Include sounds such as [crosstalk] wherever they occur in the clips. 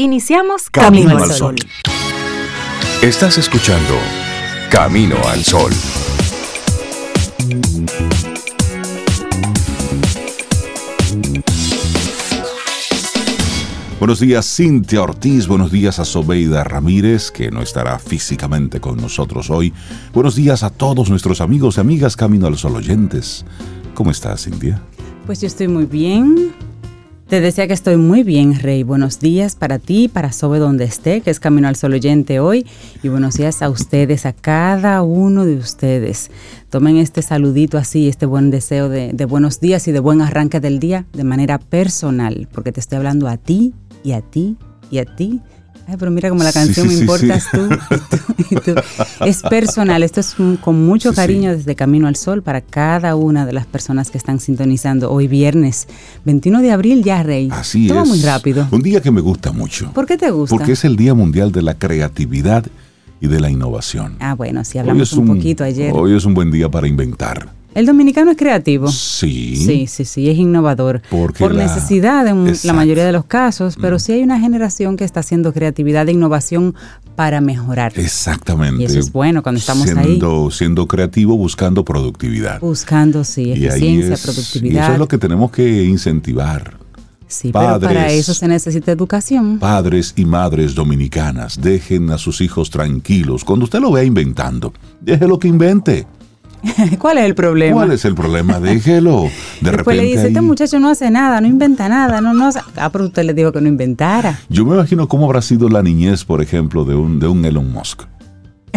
Iniciamos Camino, al Sol. Estás escuchando Camino al Sol. Buenos días Cintia Ortiz, buenos días a Sobeida Ramírez, que no estará físicamente con nosotros hoy. Buenos días a todos nuestros amigos y amigas Camino al Sol oyentes. ¿Cómo estás, Cintia? Pues yo estoy muy bien. Te decía que estoy muy bien, Rey. Buenos días para ti, para Sobe donde esté, que es Camino al Sol oyente hoy. Y buenos días a ustedes, a cada uno de ustedes. Tomen este saludito así, este buen deseo de, de buenos días y de buen arranque del día de manera personal, porque te estoy hablando a ti y a ti y a ti Ay, pero mira como la canción me importas tú, y tú, [laughs] Es personal, esto es con mucho cariño desde Camino al Sol para cada una de las personas que están sintonizando hoy viernes 21 de abril ya, Rey. Así Todo muy rápido. Un día que me gusta mucho. ¿Por qué te gusta? Porque es el Día Mundial de la Creatividad y de la Innovación. Ah, bueno, sí hablamos un, poquito ayer. Hoy es un buen día para inventar. El dominicano es creativo. Sí. Sí, sí, sí, es innovador. por necesidad en la mayoría de los casos, pero mm. sí hay una generación que está haciendo creatividad e innovación para mejorar. Exactamente. Y eso es bueno cuando estamos siendo, ahí. Siendo creativo, buscando productividad. Buscando, sí, eficiencia, productividad. Y eso es lo que tenemos que incentivar. Sí, pero para eso se necesita educación. Padres y madres dominicanas, dejen a sus hijos tranquilos. Cuando usted lo vea inventando, déjelo que invente. [laughs] ¿Cuál es el problema? ¿Cuál es el problema? Déjelo. De [laughs] Después le dice, este muchacho no hace nada, no inventa nada, no, no Ah, pero usted le dijo que no inventara. Yo me imagino cómo habrá sido la niñez, por ejemplo, de un, de un Elon Musk.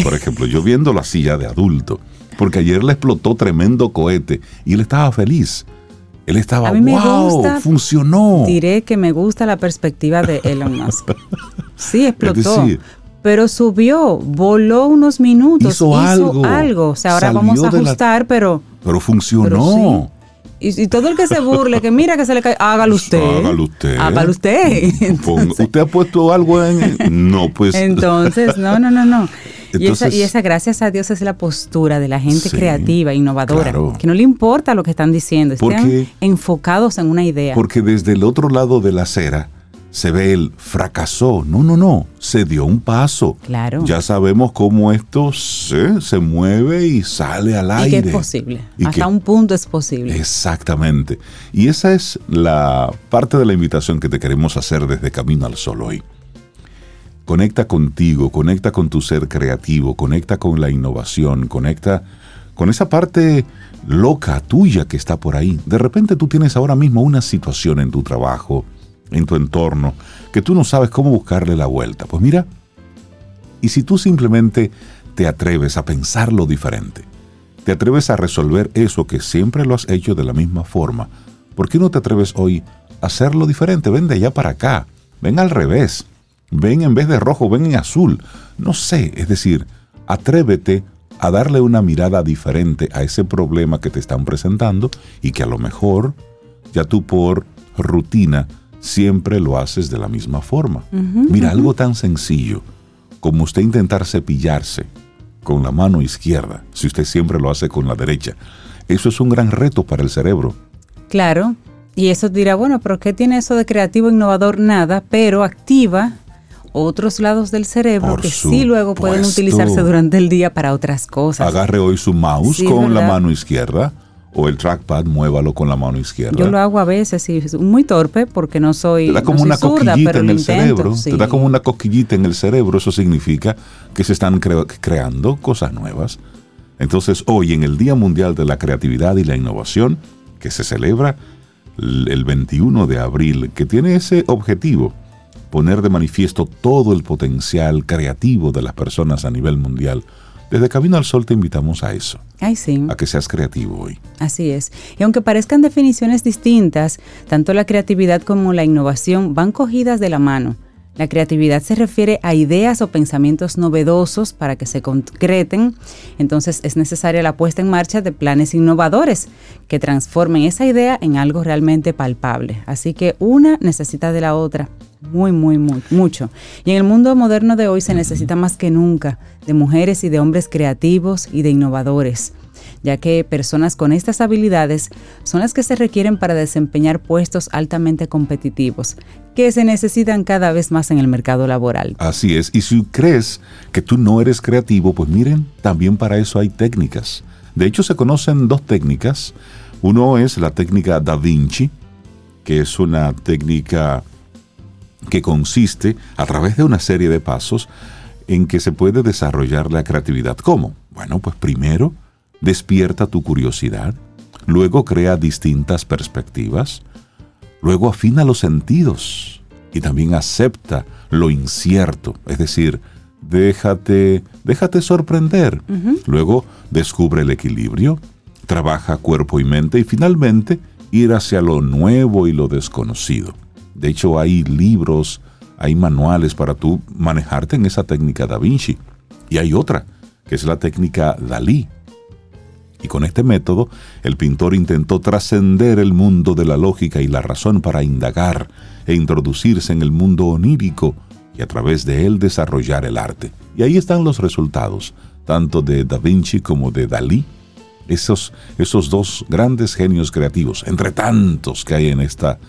Por ejemplo, yo viendo la silla de adulto, porque ayer le explotó tremendo cohete y él estaba feliz. Él estaba, a mí me wow, funcionó. Diré que me gusta la perspectiva de Elon Musk. Sí, [laughs] explotó pero subió, voló unos minutos, hizo, algo, O sea, ahora vamos a ajustar, pero... Pero funcionó. y, todo el que se burle, que mira que se le cae, hágalo usted. hágalo usted. Hágalo usted. ¿Usted ha puesto algo en...? No, pues... Entonces, no, no, no, no. y, esa, gracias a Dios, es la postura de la gente creativa, innovadora, que no le importa lo que están diciendo, están enfocados en una idea. Porque desde el otro lado de la acera se ve el fracasó. No, no, no. Se dio un paso. Claro. Ya sabemos cómo esto se, se mueve y sale al aire. Y que es posible. Hasta un punto es posible. Exactamente. Y esa es la parte de la invitación que te queremos hacer desde Camino al Sol hoy. Conecta contigo, conecta con tu ser creativo, conecta con la innovación, conecta con esa parte loca tuya que está por ahí. De repente tú tienes ahora mismo una situación en tu trabajo, en tu entorno que tú no sabes cómo buscarle la vuelta. Pues mira, y si tú simplemente te atreves a pensarlo diferente, te atreves a resolver eso que siempre lo has hecho de la misma forma, ¿por qué no te atreves hoy a hacerlo diferente? Ven de allá para acá, ven al revés, ven en vez de rojo, ven en azul. No sé, es decir, atrévete a darle una mirada diferente a ese problema que te están presentando y que a lo mejor ya tú por rutina siempre lo haces de la misma forma. Mira, algo tan sencillo como usted intentar cepillarse con la mano izquierda, si usted siempre lo hace con la derecha. Eso es un gran reto para el cerebro. Claro, y eso dirá, bueno, pero ¿qué tiene eso de creativo, innovador? Nada, pero activa otros lados del cerebro que sí luego pueden utilizarse durante el día para otras cosas. Agarre hoy su mouse con la mano izquierda o el trackpad, muévalo con la mano izquierda. Yo lo hago a veces, y muy torpe porque no soy. Te da como una coquillita en el cerebro. Te da como una coquillita en el cerebro. Eso significa que se están creando cosas nuevas. Entonces, hoy, en el Día Mundial de la Creatividad y la Innovación, que se celebra el 21 de abril, que tiene ese objetivo, poner de manifiesto todo el potencial creativo de las personas a nivel mundial desde Camino al Sol te invitamos a eso. Ay, sí. A que seas creativo hoy. Así es. Y aunque parezcan definiciones distintas, tanto la creatividad como la innovación van cogidas de la mano. La creatividad se refiere a ideas o pensamientos novedosos para que se concreten, entonces es necesaria la puesta en marcha de planes innovadores que transformen esa idea en algo realmente palpable. Así que una necesita de la otra muy, muy, muy, mucho. Y en el mundo moderno de hoy se necesita más que nunca de mujeres y de hombres creativos y de innovadores. ya que personas con estas habilidades son las que se requieren para desempeñar puestos altamente competitivos, que se necesitan cada vez más en el mercado laboral. Así es, y si crees que tú no eres creativo, pues miren, también para eso hay técnicas. De hecho, se conocen dos técnicas. Uno es la técnica Da Vinci, que es una técnica que consiste a través de una serie de pasos en que se puede desarrollar la creatividad. ¿Cómo? Bueno, pues primero despierta tu curiosidad, luego crea distintas perspectivas, luego afina los sentidos y también acepta lo incierto, es decir, déjate, déjate sorprender. Luego descubre el equilibrio, trabaja cuerpo y mente y finalmente ir hacia lo nuevo y lo desconocido. De hecho, hay libros, hay manuales para tú manejarte en esa técnica Da Vinci. Y hay otra, que es la técnica Dalí. Y con este método, el pintor intentó trascender el mundo de la lógica y la razón para indagar e introducirse en el mundo onírico y a través de él desarrollar el arte. Y ahí están los resultados, tanto de Da Vinci como de Dalí, esos, esos dos grandes genios creativos, entre tantos que hay en, esta,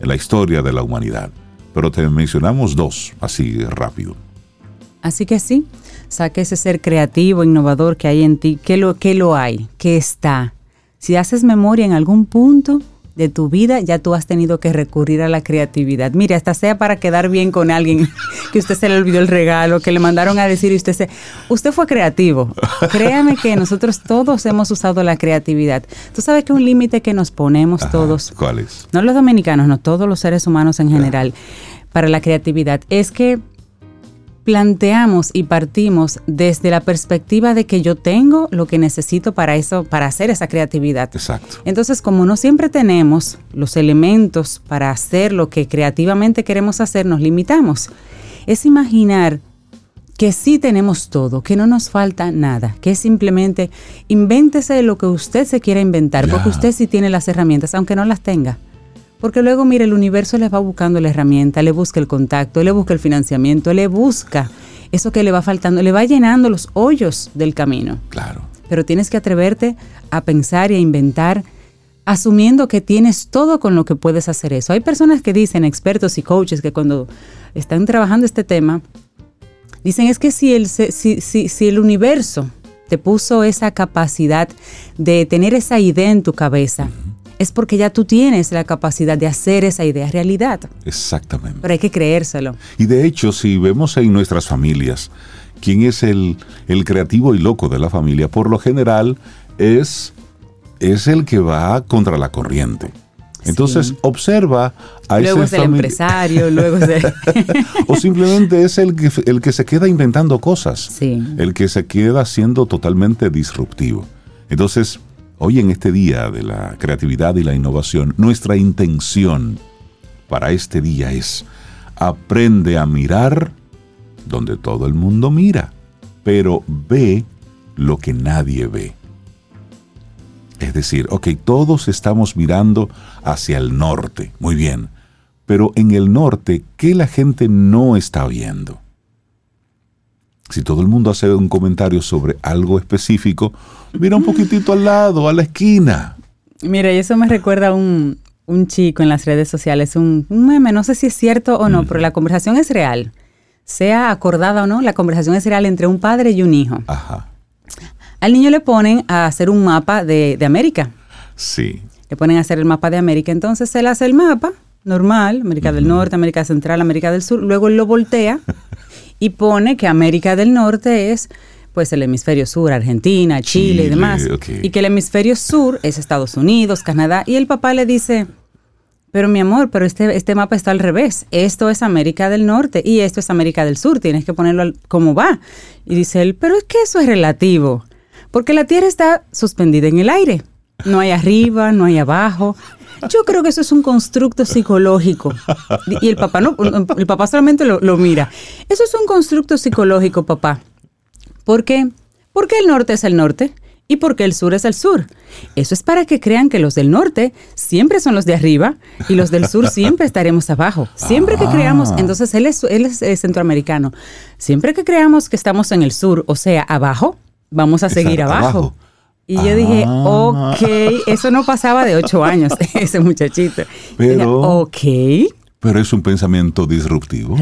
en la historia de la humanidad. Pero te mencionamos dos, así rápido. Así que sí, saque ese ser creativo, innovador que hay en ti. ¿Qué lo, qué lo hay? ¿Qué está? Si haces memoria en algún punto, de tu vida, ya tú has tenido que recurrir a la creatividad. Mire, hasta sea para quedar bien con alguien [laughs] que usted se le olvidó el regalo, que le mandaron a decir y usted se... Usted fue creativo. Créame que nosotros todos hemos usado la creatividad. Tú sabes que un límite que nos ponemos todos... ¿Cuál es? No los dominicanos, no todos los seres humanos en general, para la creatividad, es que planteamos y partimos desde la perspectiva de que yo tengo lo que necesito para eso, para hacer esa creatividad. Exacto. Entonces, como no siempre tenemos los elementos para hacer lo que creativamente queremos hacer, nos limitamos. Es imaginar que sí tenemos todo, que no nos falta nada, que es simplemente invéntese lo que usted se quiera inventar, porque usted sí tiene las herramientas, aunque no las tenga. Porque luego, mire, el universo les va buscando la herramienta, le busca el contacto, le busca el financiamiento, le busca eso que le va faltando, le va llenando los hoyos del camino. Claro. Pero tienes que atreverte a pensar y a inventar asumiendo que tienes todo con lo que puedes hacer eso. Hay personas que dicen, expertos y coaches, que cuando están trabajando este tema, dicen es que si el, si, si, si el universo te puso esa capacidad de tener esa idea en tu cabeza, es porque ya tú tienes la capacidad de hacer esa idea realidad. Exactamente. Pero hay que creérselo. Y de hecho, si vemos en nuestras familias, quién es el, el creativo y loco de la familia, por lo general es, es el que va contra la corriente. Entonces Sí. observa a luego es ese el famili- empresario, luego es el... [laughs] o simplemente es el que, el que se queda inventando cosas, Sí. el que se queda siendo totalmente disruptivo. Entonces, hoy en este día de la creatividad y la innovación, nuestra intención para este día es aprende a mirar donde todo el mundo mira, pero ve lo que nadie ve. Es decir, ok, todos estamos mirando hacia el norte, muy bien, pero en el norte, ¿qué la gente no está viendo? Si todo el mundo hace un comentario sobre algo específico, mira un poquitito al lado, a la esquina. Mira, y eso me recuerda a un, un chico en las redes sociales, un, un meme, no sé si es cierto o no, pero la conversación es real. Sea acordada o no, la conversación es real entre un padre y un hijo. Ajá, Al niño le ponen a hacer un mapa de, de América. sí, Le ponen a hacer el mapa de América. Entonces él hace el mapa normal, América del Norte, América Central, América del Sur. Luego él lo voltea [laughs] y pone que América del Norte es pues el hemisferio sur, Argentina, Chile, Chile, y demás. Y que el hemisferio sur es Estados Unidos, Canadá. Y el papá le dice, pero mi amor, pero este, este mapa está al revés. Esto es América del Norte y esto es América del Sur. Tienes que ponerlo al- como va. Y dice él, pero es que eso es relativo. Porque la Tierra está suspendida en el aire. No hay arriba, no hay abajo. Yo creo que eso es un constructo psicológico. Y el papá no, el papá solamente lo, lo mira. Eso es un constructo psicológico, papá. ¿Por qué? Porque el norte es el norte y porque el sur es el sur. Eso es para que crean que los del norte siempre son los de arriba y los del sur siempre estaremos abajo. Siempre que Ah. creamos, entonces él es, él es, centroamericano, siempre que creamos que estamos en el sur, o sea, abajo, vamos a seguir Exacto, abajo. abajo. Y yo dije, ah. ok, eso no pasaba de ocho años, [laughs] ese muchachito. Pero, ok. Pero es un pensamiento disruptivo.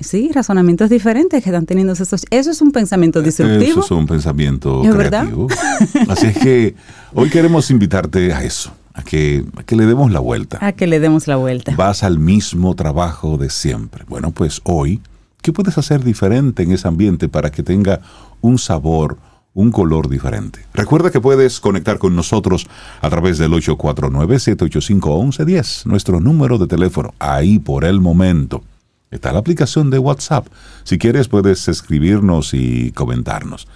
sí, razonamientos diferentes que están teniendo esos. Eso es un pensamiento disruptivo. Eso es un pensamiento creativo. Así es que hoy queremos invitarte a eso, a que, a que le demos la vuelta. A que le demos la vuelta. Vas al mismo trabajo de siempre. Bueno, pues hoy, ¿qué puedes hacer diferente en ese ambiente para que tenga un sabor, un color diferente. Recuerda que puedes conectar con nosotros a través del 849-785-1110, nuestro número de teléfono, ahí por el momento. Está la aplicación de WhatsApp. Si quieres puedes escribirnos y comentarnos.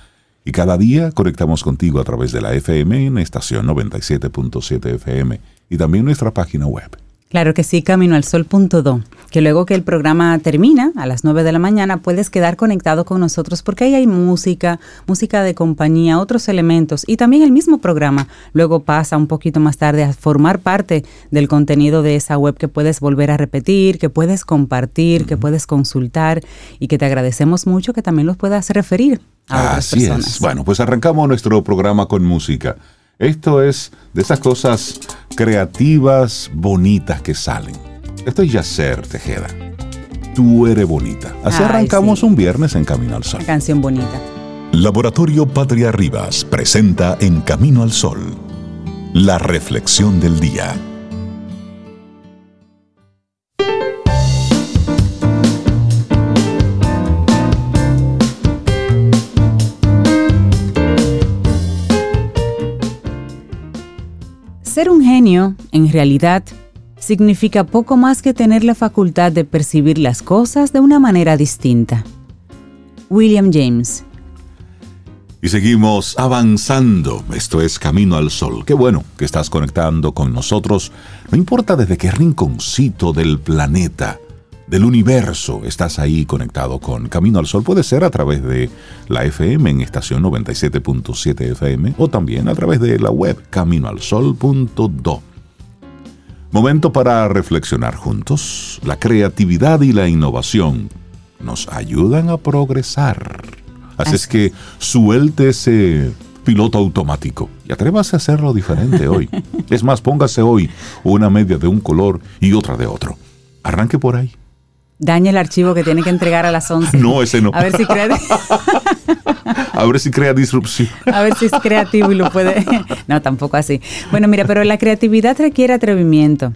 Y cada día conectamos contigo a través de la FM en estación 97.7 FM y también nuestra página web. Claro que sí, camino al sol.do, que luego que el programa termina a las 9 de la mañana puedes quedar conectado con nosotros porque ahí hay música, música de compañía, otros elementos y también el mismo programa luego pasa un poquito más tarde a formar parte del contenido de esa web que puedes volver a repetir, que puedes compartir, que puedes consultar y que te agradecemos mucho que también los puedas referir a otras Así es. Bueno, pues arrancamos nuestro programa con música. Esto es de esas cosas creativas, bonitas que salen. Esto es Yacer Tejeda. Tú eres bonita. Así arrancamos un viernes en Camino al Sol. Una canción bonita. Laboratorio Patria Rivas presenta En Camino al Sol. La reflexión del día. Ser un genio, en realidad, significa poco más que tener la facultad de percibir las cosas de una manera distinta. William James. Y seguimos avanzando. Esto es Camino al Sol. Qué bueno que estás conectando con nosotros. No importa desde qué rinconcito del planeta del universo. Estás ahí conectado con Camino al Sol. Puede ser a través de la FM en estación 97.7 FM o también a través de la web caminoalsol.do. Momento para reflexionar juntos. La creatividad y la innovación nos ayudan a progresar. Así es que suelte ese piloto automático y atrévase a hacerlo diferente hoy. [laughs] Es más, póngase hoy una media de un color y otra de otro. Arranque por ahí. Daña el archivo que tiene que entregar a las 11. No, ese no. A ver si crea... [laughs] a ver si crea disrupción. A ver si es creativo y lo puede... [laughs] No, tampoco así. Bueno, mira, pero la creatividad requiere atrevimiento,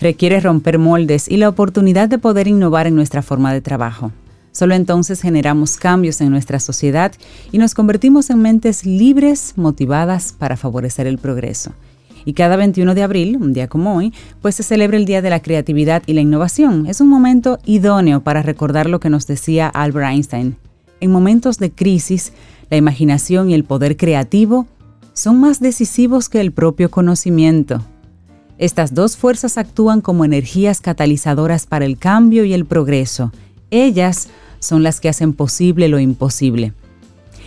requiere romper moldes y la oportunidad de poder innovar en nuestra forma de trabajo. Solo entonces generamos cambios en nuestra sociedad y nos convertimos en mentes libres, motivadas para favorecer el progreso. Y cada 21 de abril, un día como hoy, pues se celebra el Día de la Creatividad y la Innovación. Es un momento idóneo para recordar lo que nos decía Albert Einstein. En momentos de crisis, la imaginación y el poder creativo son más decisivos que el propio conocimiento. Estas dos fuerzas actúan como energías catalizadoras para el cambio y el progreso. Ellas son las que hacen posible lo imposible.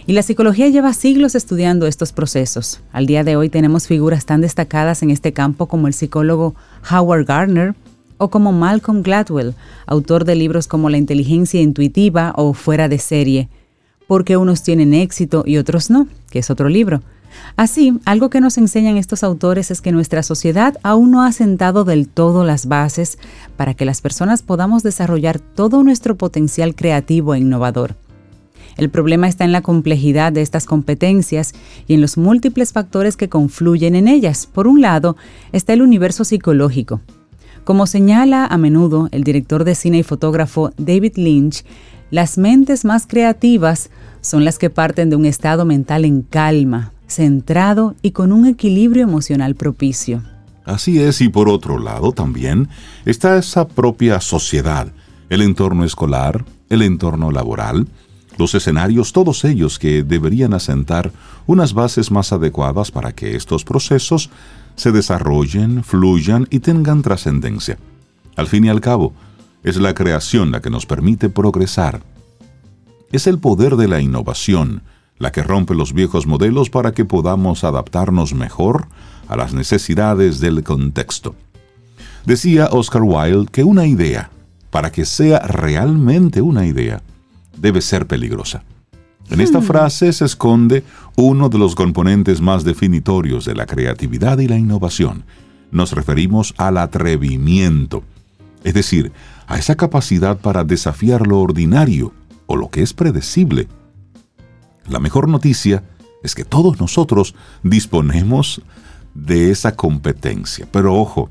Y la psicología lleva siglos estudiando estos procesos. Al día de hoy tenemos figuras tan destacadas en este campo como el psicólogo Howard Gardner o como Malcolm Gladwell, autor de libros como La inteligencia intuitiva o Fuera de serie, porque unos tienen éxito y otros no, que es otro libro. Así, algo que nos enseñan estos autores es que nuestra sociedad aún no ha sentado del todo las bases para que las personas podamos desarrollar todo nuestro potencial creativo e innovador. El problema está en la complejidad de estas competencias y en los múltiples factores que confluyen en ellas. Por un lado, está el universo psicológico. Como señala a menudo el director de cine y fotógrafo David Lynch, las mentes más creativas son las que parten de un estado mental en calma, centrado y con un equilibrio emocional propicio. Así es, y por otro lado también está esa propia sociedad, el entorno escolar, el entorno laboral, los escenarios, todos ellos que deberían asentar unas bases más adecuadas para que estos procesos se desarrollen, fluyan y tengan trascendencia. Al fin y al cabo, es la creación la que nos permite progresar. Es el poder de la innovación la que rompe los viejos modelos para que podamos adaptarnos mejor a las necesidades del contexto. Decía Oscar Wilde que una idea, para que sea realmente una idea, debe ser peligrosa. En esta frase se esconde uno de los componentes más definitorios de la creatividad y la innovación. Nos referimos al atrevimiento, es decir, a esa capacidad para desafiar lo ordinario o lo que es predecible. La mejor noticia es que todos nosotros disponemos de esa competencia. Pero ojo,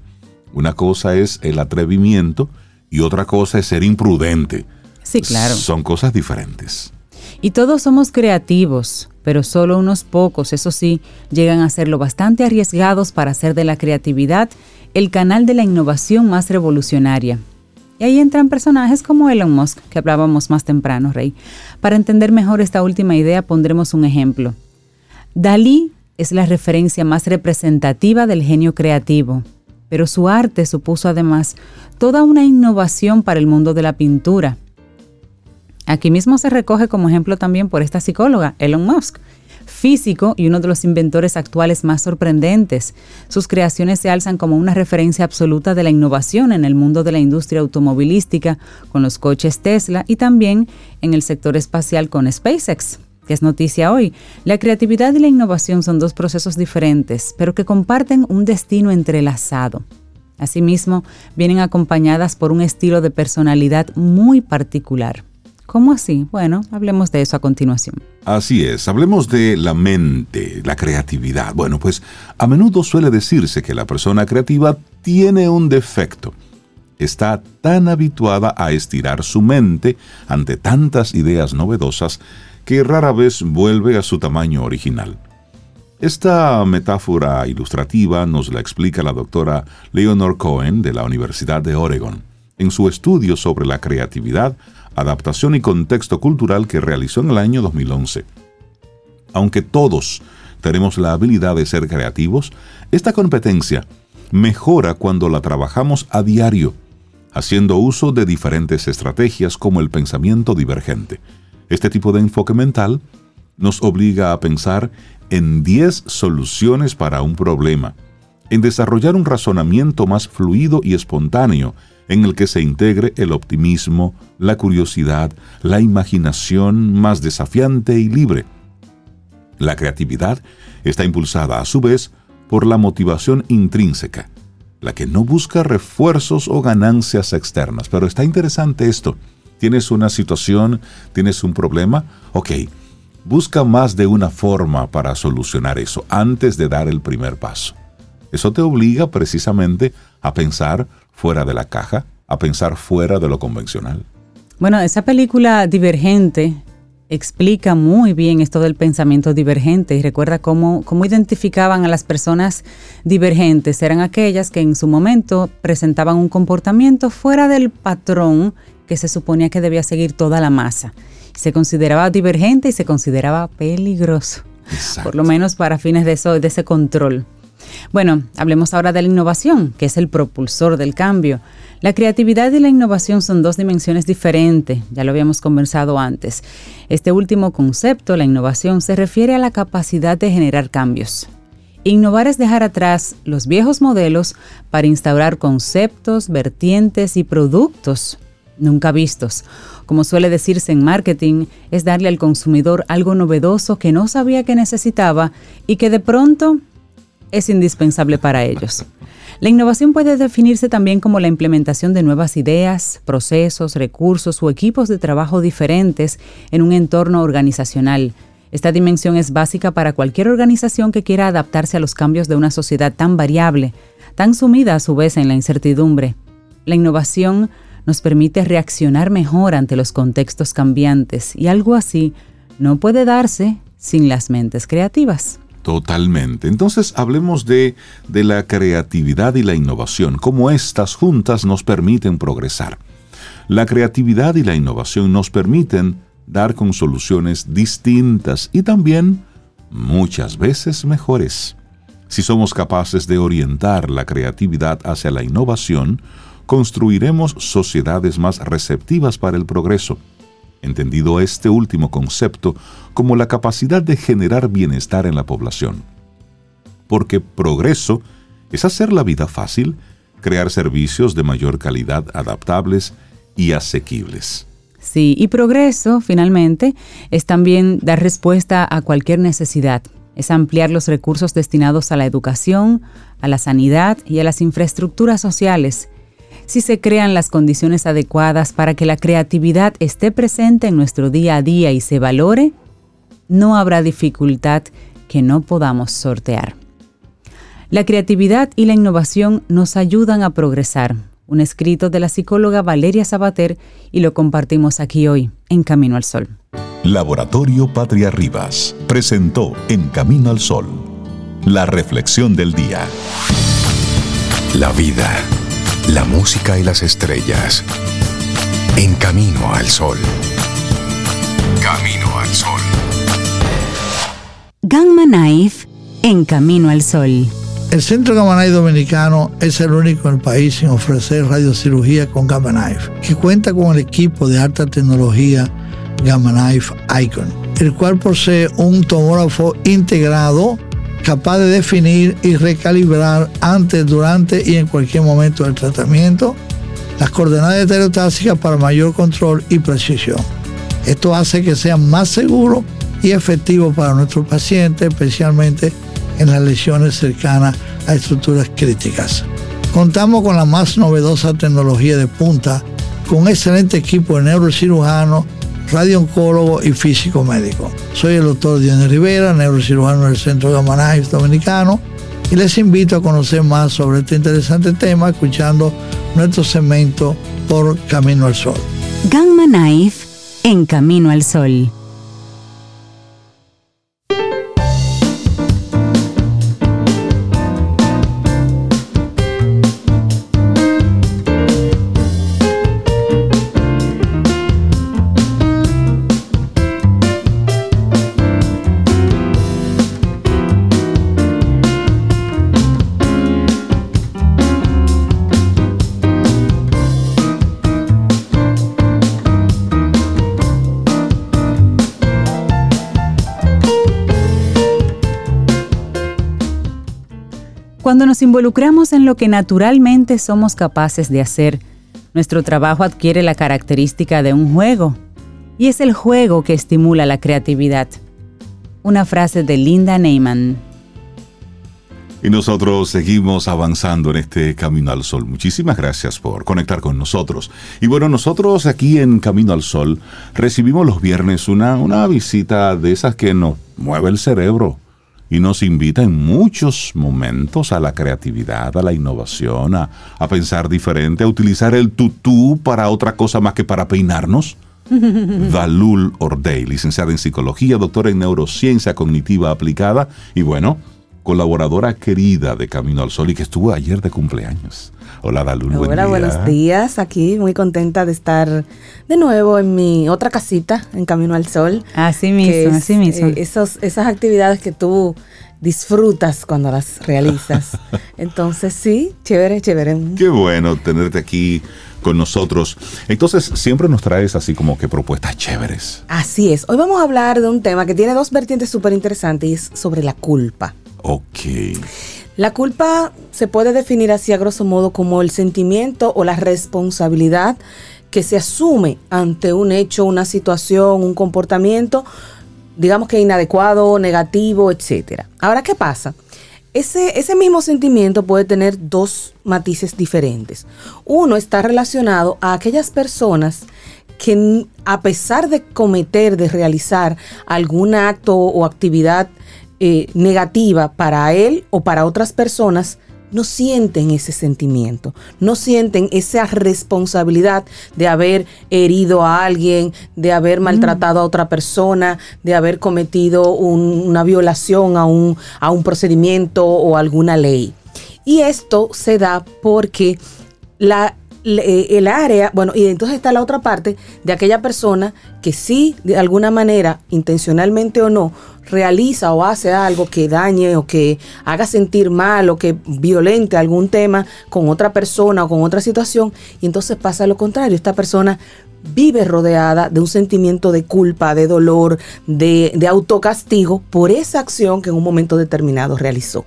una cosa es el atrevimiento y otra cosa es ser imprudente. Sí, claro. Son cosas diferentes. Y todos somos creativos, pero solo unos pocos, eso sí, llegan a serlo bastante arriesgados para hacer de la creatividad el canal de la innovación más revolucionaria. Y ahí entran personajes como Elon Musk, que hablábamos más temprano, Rey. Para entender mejor esta última idea pondremos un ejemplo. Dalí es la referencia más representativa del genio creativo, pero su arte supuso además toda una innovación para el mundo de la pintura. Aquí mismo se recoge como ejemplo también por esta psicóloga, Elon Musk, físico y uno de los inventores actuales más sorprendentes. Sus creaciones se alzan como una referencia absoluta de la innovación en el mundo de la industria automovilística con los coches Tesla y también en el sector espacial con SpaceX que es noticia hoy. La creatividad y la innovación son dos procesos diferentes, pero que comparten un destino entrelazado. Asimismo, vienen acompañadas por un estilo de personalidad muy particular. ¿Cómo así? Bueno, hablemos de eso a continuación. Así es, hablemos de la mente, la creatividad. Bueno, pues a menudo suele decirse que la persona creativa tiene un defecto. Está tan habituada a estirar su mente ante tantas ideas novedosas que rara vez vuelve a su tamaño original. Esta metáfora ilustrativa nos la explica la doctora Leonor Cohen de la Universidad de Oregon en su estudio sobre la creatividad adaptación y contexto cultural que realizó en el año 2011. Aunque todos tenemos la habilidad de ser creativos, esta competencia mejora cuando la trabajamos a diario, haciendo uso de diferentes estrategias como el pensamiento divergente. Este tipo de enfoque mental nos obliga a pensar en 10 soluciones para un problema, en desarrollar un razonamiento más fluido y espontáneo en el que se integre el optimismo, la curiosidad, la imaginación más desafiante y libre. La creatividad está impulsada a su vez por la motivación intrínseca, la que no busca refuerzos o ganancias externas. Pero está interesante esto. Tienes una situación, tienes un problema, ok, busca más de una forma para solucionar eso antes de dar el primer paso. Eso te obliga precisamente a pensar fuera de la caja, a pensar fuera de lo convencional. Bueno, esa película Divergente explica muy bien esto del pensamiento divergente y recuerda cómo, cómo identificaban a las personas divergentes. Eran aquellas que en su momento presentaban un comportamiento fuera del patrón que se suponía que debía seguir toda la masa. Se consideraba divergente y se consideraba peligroso, por lo menos para fines de, eso, de ese control. Bueno, hablemos ahora de la innovación, que es el propulsor del cambio. La creatividad y la innovación son dos dimensiones diferentes, ya lo habíamos conversado antes. Este último concepto, la innovación, se refiere a la capacidad de generar cambios. Innovar es dejar atrás los viejos modelos para instaurar conceptos, vertientes y productos nunca vistos. Como suele decirse en marketing, es darle al consumidor algo novedoso que no sabía que necesitaba y que de pronto es indispensable para ellos. La innovación puede definirse también como la implementación de nuevas ideas, procesos, recursos o equipos de trabajo diferentes en un entorno organizacional. Esta dimensión es básica para cualquier organización que quiera adaptarse a los cambios de una sociedad tan variable, tan sumida a su vez en la incertidumbre. La innovación nos permite reaccionar mejor ante los contextos cambiantes y algo así no puede darse sin las mentes creativas. Totalmente. Entonces hablemos de, de la creatividad y la innovación, cómo estas juntas nos permiten progresar. La creatividad y la innovación nos permiten dar con soluciones distintas y también muchas veces mejores. Si somos capaces de orientar la creatividad hacia la innovación, construiremos sociedades más receptivas para el progreso entendido este último concepto como la capacidad de generar bienestar en la población. Porque progreso es hacer la vida fácil, crear servicios de mayor calidad adaptables y asequibles. Sí, y progreso, finalmente, es también dar respuesta a cualquier necesidad. Es ampliar los recursos destinados a la educación, a la sanidad y a las infraestructuras sociales. Si se crean las condiciones adecuadas para que la creatividad esté presente en nuestro día a día y se valore, no habrá dificultad que no podamos sortear. La creatividad y la innovación nos ayudan a progresar. Un escrito de la psicóloga Valeria Sabater y lo compartimos aquí hoy en Camino al Sol. Laboratorio Patria Rivas presentó En Camino al Sol la reflexión del día. La vida, la música y las estrellas. En Camino al Sol. Camino al Sol. Gamma Knife en Camino al Sol. El Centro Gamma Knife Dominicano es el único en el país en ofrecer radiocirugía con Gamma Knife, que cuenta con el equipo de alta tecnología Gamma Knife Icon, el cual posee un tomógrafo integrado capaz de definir y recalibrar antes, durante y en cualquier momento del tratamiento las coordenadas estereotásicas para mayor control y precisión. Esto hace que sea más seguro y efectivo para nuestros pacientes, especialmente en las lesiones cercanas a estructuras críticas. Contamos con la más novedosa tecnología de punta, con un excelente equipo de neurocirujano, radiooncólogo y físico médico. Soy el doctor Dionis Rivera, neurocirujano del Centro Gamma Knife Dominicano, y les invito a conocer más sobre este interesante tema escuchando nuestro segmento por Camino al Sol. Gamma Knife en Camino al Sol. Cuando nos involucramos en lo que naturalmente somos capaces de hacer, nuestro trabajo adquiere la característica de un juego. Y es el juego que estimula la creatividad. Una frase de Linda Neyman. Y nosotros seguimos avanzando en este Camino al Sol. Muchísimas gracias por conectar con nosotros. Y bueno, nosotros aquí en Camino al Sol recibimos los viernes una, una visita de esas que nos mueve el cerebro y nos invita en muchos momentos a la creatividad, a la innovación, a, a pensar diferente, a utilizar el tutú para otra cosa más que para peinarnos. [laughs] Dalul Ordey, licenciada en psicología, doctora en neurociencia cognitiva aplicada y bueno, colaboradora querida de Camino al Sol y que estuvo ayer de cumpleaños. Hola Dalul, buen Hola, día. buenos días. Aquí muy contenta de estar de nuevo en mi otra casita, en Camino al Sol. Así mismo, es, así mismo. eh, esos, esas actividades que tú disfrutas cuando las realizas. [laughs] Entonces, sí, chévere, chévere. Qué bueno tenerte aquí con nosotros. Entonces, siempre nos traes así como que propuestas chéveres. Así es. Hoy vamos a hablar de un tema que tiene dos vertientes súper interesantes y es sobre la culpa. Ok. La culpa se puede definir así a grosso modo como el sentimiento o la responsabilidad que se asume ante un hecho, una situación, un comportamiento, digamos que inadecuado, negativo, etcétera. Ahora, ¿qué pasa? Ese, ese mismo sentimiento puede tener dos matices diferentes. Uno está relacionado a aquellas personas que a pesar de cometer, de realizar algún acto o actividad eh, negativa para él o para otras personas, no sienten ese sentimiento, no sienten esa responsabilidad de haber herido a alguien, de haber maltratado a otra persona, de haber cometido un- una violación a un, a un procedimiento o alguna ley. Y esto se da porque la, le- el área, bueno, y entonces está la otra parte de aquella persona que sí, de alguna manera, intencionalmente o no, realiza o hace algo que dañe o que haga sentir mal o que violente algún tema con otra persona o con otra situación, y entonces pasa lo contrario, esta persona vive rodeada de un sentimiento de culpa, de dolor, de, de, autocastigo por esa acción que en un momento determinado realizó.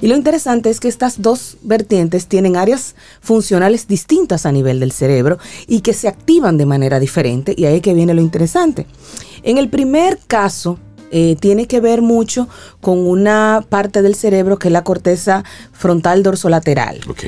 Y lo interesante es que estas dos vertientes tienen áreas funcionales distintas a nivel del cerebro y que se activan de manera diferente y ahí es que viene lo interesante. En el primer caso, eh, tiene que ver mucho con una parte del cerebro que es la corteza frontal dorsolateral. Ok.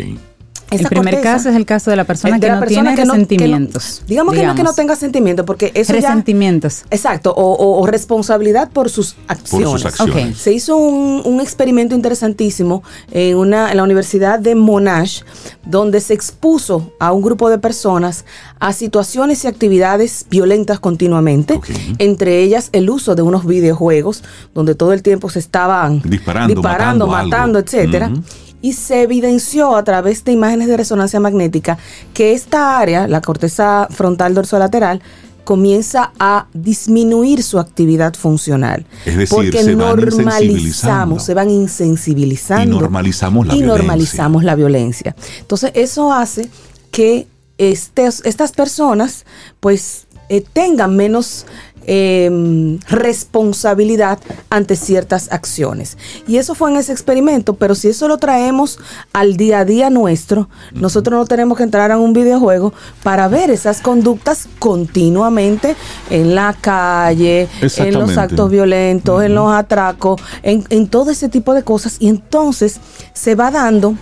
El primer caso es el caso de la persona que no tiene resentimientos. digamos, que no que no tenga sentimientos, porque eso Resentimientos. exacto, o, responsabilidad por sus acciones. Se hizo un, experimento interesantísimo en, una, en la Universidad de Monash, donde se expuso a un grupo de personas a situaciones y actividades violentas continuamente, entre ellas el uso de unos videojuegos, donde todo el tiempo se estaban disparando, matando, etcétera y se evidenció a través de imágenes de resonancia magnética que esta área, la corteza frontal dorsolateral, comienza a disminuir su actividad funcional. Es decir, porque se normalizamos, se van insensibilizando. Y normalizamos la y violencia. normalizamos la violencia. Entonces, eso hace que estas personas, pues, eh, tengan menos Em, responsabilidad ante ciertas acciones. Y eso fue en ese experimento, pero si eso lo traemos al día a día nuestro, nosotros no tenemos que entrar a un videojuego para ver esas conductas continuamente en la calle, en los actos violentos, en los atracos, en, en todo ese tipo de cosas. Y entonces se va dando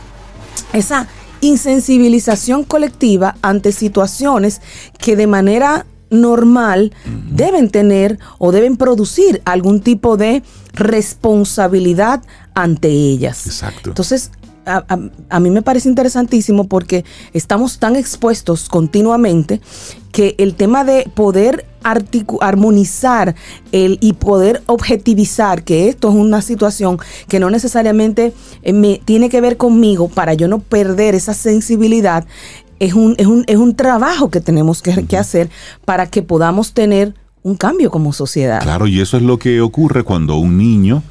esa insensibilización colectiva ante situaciones que de manera normal deben tener o deben producir algún tipo de responsabilidad ante ellas. Exacto. Entonces, a, mí me parece interesantísimo porque estamos tan expuestos continuamente que el tema de poder armonizar el, y poder objetivizar que esto es una situación que no necesariamente eh, me tiene que ver conmigo para yo no perder esa sensibilidad es un, es un, es un trabajo que tenemos que, que hacer para que podamos tener un cambio como sociedad. Claro, y eso es lo que ocurre cuando un niño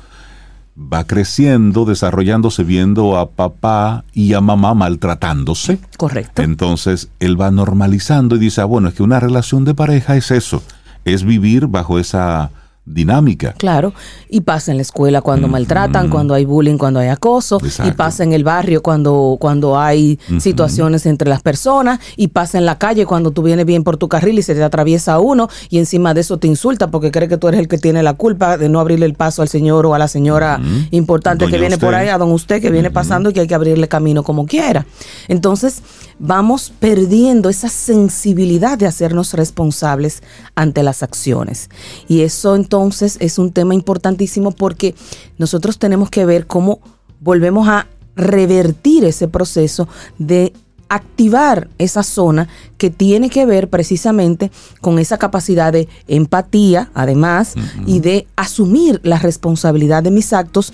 va creciendo, desarrollándose, viendo a papá y a mamá maltratándose. Correcto. Entonces él va normalizando y dice, ah, bueno, es que una relación de pareja es eso, es vivir bajo esa dinámica. Claro, y pasa en la escuela cuando maltratan, cuando hay bullying, cuando hay acoso, y pasa en el barrio cuando, cuando hay situaciones entre las personas, y pasa en la calle cuando tú vienes bien por tu carril y se te atraviesa uno, y encima de eso te insulta porque cree que tú eres el que tiene la culpa de no abrirle el paso al señor o a la señora importante que viene por ahí, a don usted que viene pasando y que hay que abrirle camino como quiera. Entonces, vamos perdiendo esa sensibilidad de hacernos responsables ante las acciones. Y eso entonces es un tema importantísimo porque nosotros tenemos que ver cómo volvemos a revertir ese proceso de activar esa zona que tiene que ver precisamente con esa capacidad de empatía, además, y de asumir la responsabilidad de mis actos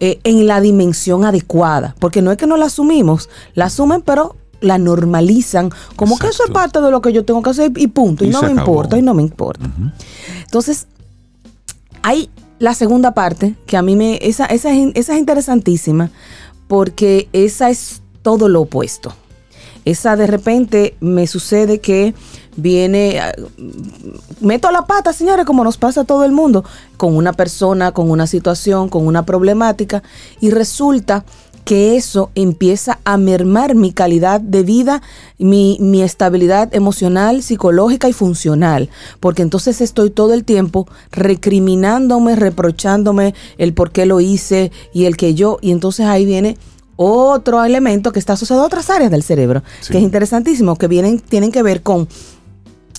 eh, en la dimensión adecuada. Porque no es que no la asumimos, la asumen, pero la normalizan como que eso es parte de lo que yo tengo que hacer y punto, y, no me importa, y no me importa. Entonces, hay la segunda parte que a mí me, esa, esa, esa es interesantísima porque esa es todo lo opuesto. Esa de repente me sucede que viene, ah, meto la pata, señores, como nos pasa a todo el mundo, con una persona, con una situación, con una problemática, y resulta que eso empieza a mermar mi calidad de vida, mi, mi, estabilidad emocional, psicológica y funcional, porque entonces estoy todo el tiempo recriminándome, reprochándome el por qué lo hice y el que yo, y entonces ahí viene otro elemento que está asociado a otras áreas del cerebro, que es interesantísimo, que vienen, tienen que ver con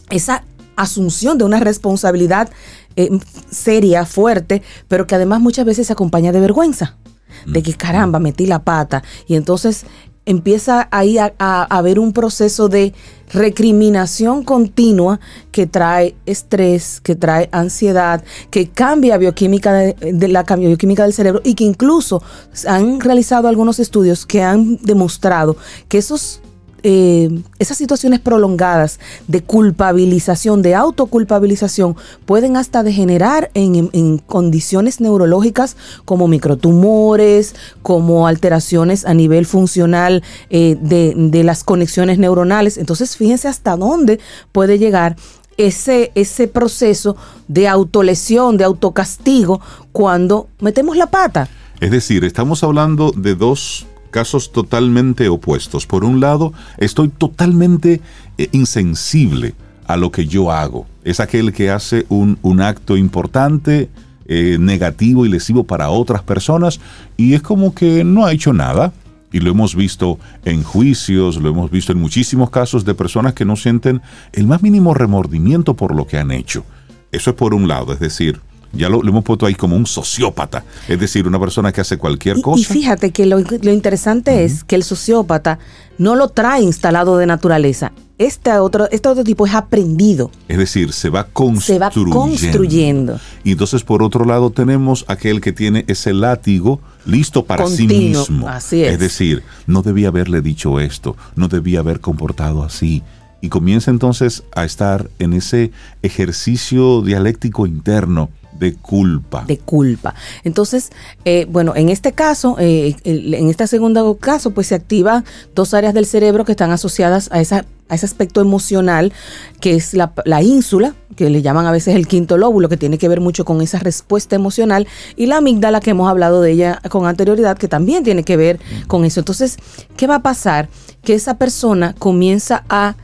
esa asunción de una responsabilidad eh, seria, fuerte, pero que además muchas veces se acompaña de vergüenza de que caramba, metí la pata. Y entonces empieza ahí a, haber un proceso de recriminación continua que trae estrés, que trae ansiedad, que cambia bioquímica de, la bioquímica del cerebro y que incluso han realizado algunos estudios que han demostrado que esos eh, esas situaciones prolongadas de culpabilización, de autoculpabilización, pueden hasta degenerar en, en condiciones neurológicas como microtumores, como alteraciones a nivel funcional eh, de, de las conexiones neuronales. Entonces, fíjense hasta dónde puede llegar ese, ese proceso de autolesión, de autocastigo, cuando metemos la pata. Es decir, estamos hablando de dos casos totalmente opuestos. Por un lado, estoy totalmente eh, insensible a lo que yo hago. Es aquel que hace un, un acto importante, eh, negativo y lesivo para otras personas y es como que no ha hecho nada. Y lo hemos visto en juicios, lo hemos visto en muchísimos casos de personas que no sienten el más mínimo remordimiento por lo que han hecho. Eso es por un lado, es decir, ya lo, lo hemos puesto ahí como un sociópata, es decir, una persona que hace cualquier cosa. y fíjate que lo, lo interesante es que el sociópata no lo trae instalado de naturaleza. Este otro, este otro tipo es aprendido. Es decir, se va Se construyendo. va construyendo. Y entonces, por otro lado, tenemos aquel que tiene ese látigo listo para sí mismo. así es. decir, no debía haberle dicho esto, no debía haber comportado así. Y comienza entonces a estar en ese ejercicio dialéctico interno de culpa. de culpa. Entonces, eh, bueno, en este caso, eh, en este segundo caso, pues se activan dos áreas del cerebro que están asociadas a, esa, a ese aspecto emocional, que es la, la ínsula, que le llaman a veces el quinto lóbulo, que tiene que ver mucho con esa respuesta emocional, y la amígdala, que hemos hablado de ella con anterioridad, que también tiene que ver con eso. Entonces, ¿qué va a pasar? Que esa persona comienza a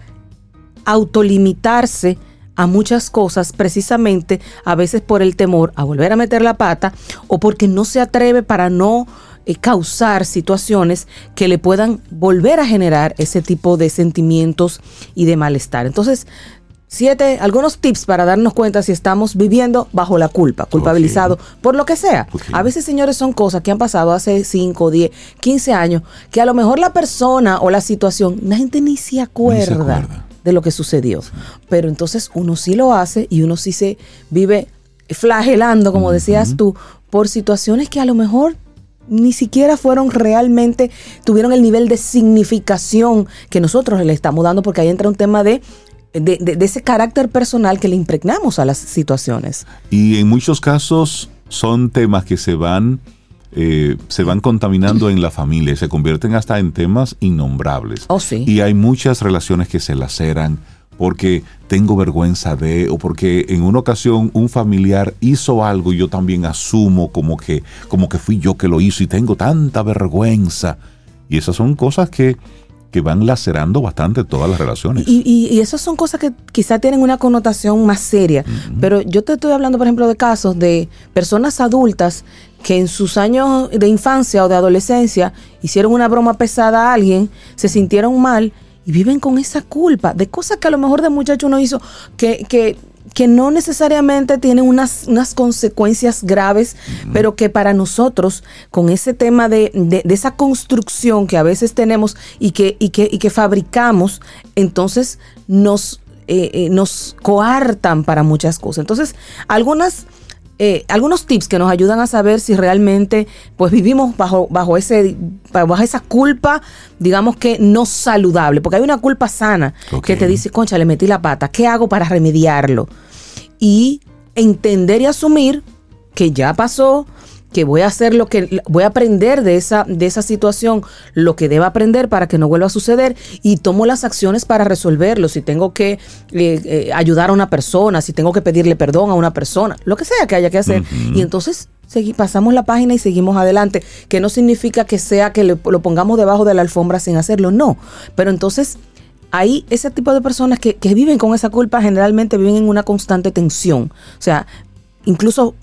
autolimitarse a muchas cosas precisamente a veces por el temor a volver a meter la pata o porque no se atreve para no eh, causar situaciones que le puedan volver a generar ese tipo de sentimientos y de malestar. Entonces, siete, algunos tips para darnos cuenta si estamos viviendo bajo la culpa, culpabilizado por lo que sea. A veces, señores, son cosas que han pasado hace 5, 10, 15 años, que a lo mejor la persona o la situación, la gente ni se acuerda, acuerda. De lo que sucedió. Pero entonces uno sí lo hace y uno sí se vive flagelando, como decías tú, por situaciones que a lo mejor ni siquiera fueron realmente, tuvieron el nivel de significación que nosotros le estamos dando, porque ahí entra un tema de, de, de- de ese carácter personal que le impregnamos a las situaciones. Y en muchos casos son temas que se van, eh, se van contaminando en la familia y se convierten hasta en temas innombrables. Oh, sí. Y hay muchas relaciones que se laceran porque tengo vergüenza de, o porque en una ocasión un familiar hizo algo y yo también asumo como que, como que fui yo que lo hizo y tengo tanta vergüenza. Y esas son cosas que, que van lacerando bastante todas las relaciones. Y, y, y esas son cosas que quizá tienen una connotación más seria. Pero yo te estoy hablando, por ejemplo, de casos de personas adultas que en sus años de infancia o de adolescencia hicieron una broma pesada a alguien, se sintieron mal y viven con esa culpa de cosas que a lo mejor de muchacho uno hizo que, que, que no necesariamente tienen unas, unas consecuencias graves, pero que para nosotros, con ese tema de, de- de esa construcción que a veces tenemos y que, y que, y que fabricamos, entonces nos, eh, eh, nos coartan para muchas cosas. Entonces, algunas eh, algunos tips que nos ayudan a saber si realmente pues vivimos bajo, bajo, ese, bajo esa culpa, digamos que no saludable, porque hay una culpa sana que te dice, concha, le metí la pata, ¿qué hago para remediarlo? Y entender y asumir que ya pasó, que voy a hacer lo que voy a aprender de esa de esa situación, lo que deba aprender para que no vuelva a suceder y tomo las acciones para resolverlo. Si tengo que eh, eh, ayudar a una persona, si tengo que pedirle perdón a una persona, lo que sea que haya que hacer. Y entonces segui- pasamos la página y seguimos adelante, que no significa que sea que le- lo pongamos debajo de la alfombra sin hacerlo, no. Pero entonces ahí ese tipo de personas que, que viven con esa culpa generalmente viven en una constante tensión. O sea, incluso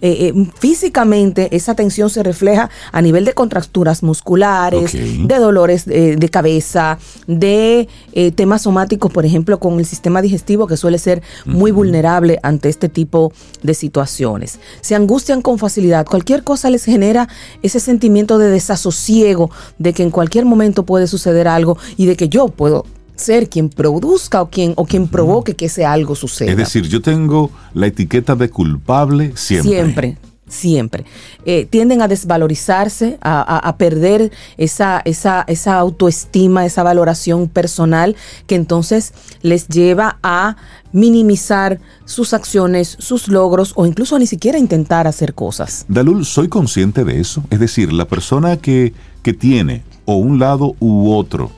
eh, eh, físicamente esa tensión se refleja a nivel de contracturas musculares, de dolores eh, de cabeza, de eh, temas somáticos, por ejemplo, con el sistema digestivo que suele ser muy vulnerable ante este tipo de situaciones. Se angustian con facilidad. Cualquier cosa les genera ese sentimiento de desasosiego, de que en cualquier momento puede suceder algo y de que yo puedo ser quien produzca o quien, o quien provoque que ese algo suceda. Es decir, yo tengo la etiqueta de culpable siempre. Siempre. siempre. Eh, tienden a desvalorizarse, a, a- a perder esa, esa, esa autoestima, esa valoración personal que entonces les lleva a minimizar sus acciones, sus logros o incluso a ni siquiera intentar hacer cosas. Dalul, soy consciente de eso. Es decir, la persona que, que tiene o un lado u otro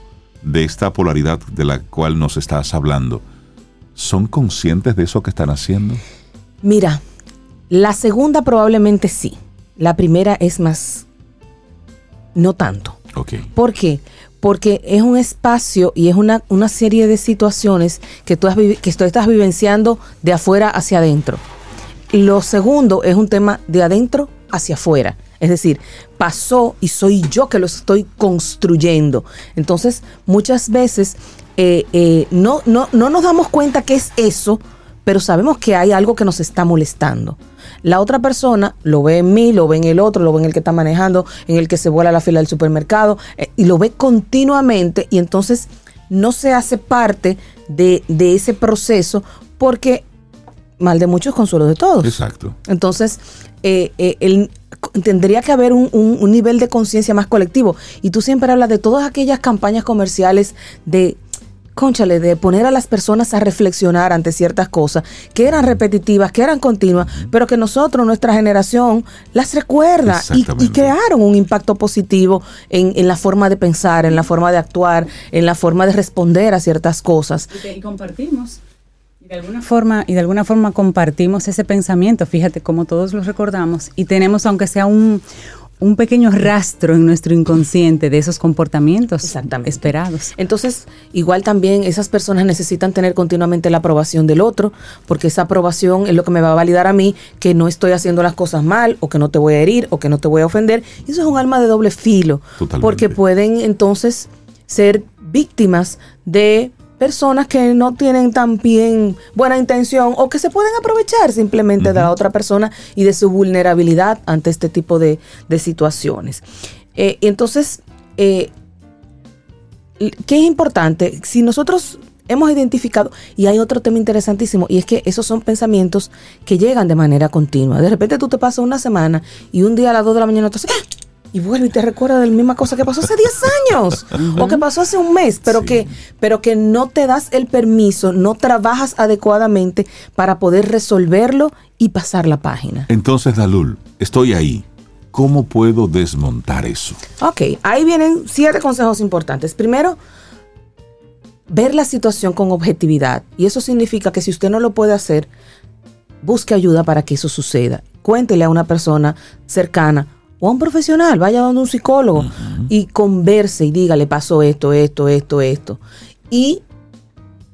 de esta polaridad de la cual nos estás hablando, ¿son conscientes de eso que están haciendo? Mira, la segunda probablemente sí. La primera es más, no tanto. ¿Por qué? Porque es un espacio y es una, una serie de situaciones que tú, has que tú estás vivenciando de afuera hacia adentro. Lo segundo es un tema de adentro hacia afuera. Es decir, pasó y soy yo que lo estoy construyendo. Entonces, muchas veces eh, eh, no, no, no nos damos cuenta que es eso, pero sabemos que hay algo que nos está molestando. La otra persona lo ve en mí, lo ve en el otro, lo ve en el que está manejando, en el que se vuela la fila del supermercado, eh, y lo ve continuamente y entonces no se hace parte de, de ese proceso porque mal de muchos, consuelo de todos. Exacto. Entonces, eh, eh, el- tendría que haber un, un- un nivel de conciencia más colectivo. Y tú siempre hablas de todas aquellas campañas comerciales de, conchale, de poner a las personas a reflexionar ante ciertas cosas que eran repetitivas, que eran continuas, pero que nosotros, nuestra generación, las recuerda y, crearon un impacto positivo en, en la forma de pensar, en la forma de actuar, en la forma de responder a ciertas cosas. Y, te- y compartimos. De alguna forma, y de alguna forma compartimos ese pensamiento, fíjate cómo todos lo recordamos y tenemos aunque sea un, un pequeño rastro en nuestro inconsciente de esos comportamientos Exactamente. esperados. Entonces, igual también esas personas necesitan tener continuamente la aprobación del otro, porque esa aprobación es lo que me va a validar a mí que no estoy haciendo las cosas mal, o que no te voy a herir, o que no te voy a ofender. Y eso es un arma de doble filo, Totalmente. porque pueden entonces ser víctimas de personas que no tienen tan bien buena intención o que se pueden aprovechar simplemente de la otra persona y de su vulnerabilidad ante este tipo de, de situaciones. Eh, entonces, eh, ¿Qué es importante? Si nosotros hemos identificado, y hay otro tema interesantísimo, y es que esos son pensamientos que llegan de manera continua. De repente tú te pasas una semana y un día a las 2 de la mañana tú haces, ¡ah! Y vuelve y te recuerda de la misma cosa que pasó hace 10 años o que pasó hace un mes, pero, Sí. que, pero que no te das el permiso, no trabajas adecuadamente para poder resolverlo y pasar la página. Entonces, Dalul, estoy ahí. ¿Cómo puedo desmontar eso? Ok, ahí vienen siete consejos importantes. Primero, ver la situación con objetividad. Y eso significa que si usted no lo puede hacer, busque ayuda para que eso suceda. Cuéntele a una persona cercana o a un profesional, vaya donde un psicólogo y converse y dígale, pasó esto, esto, esto, esto. Y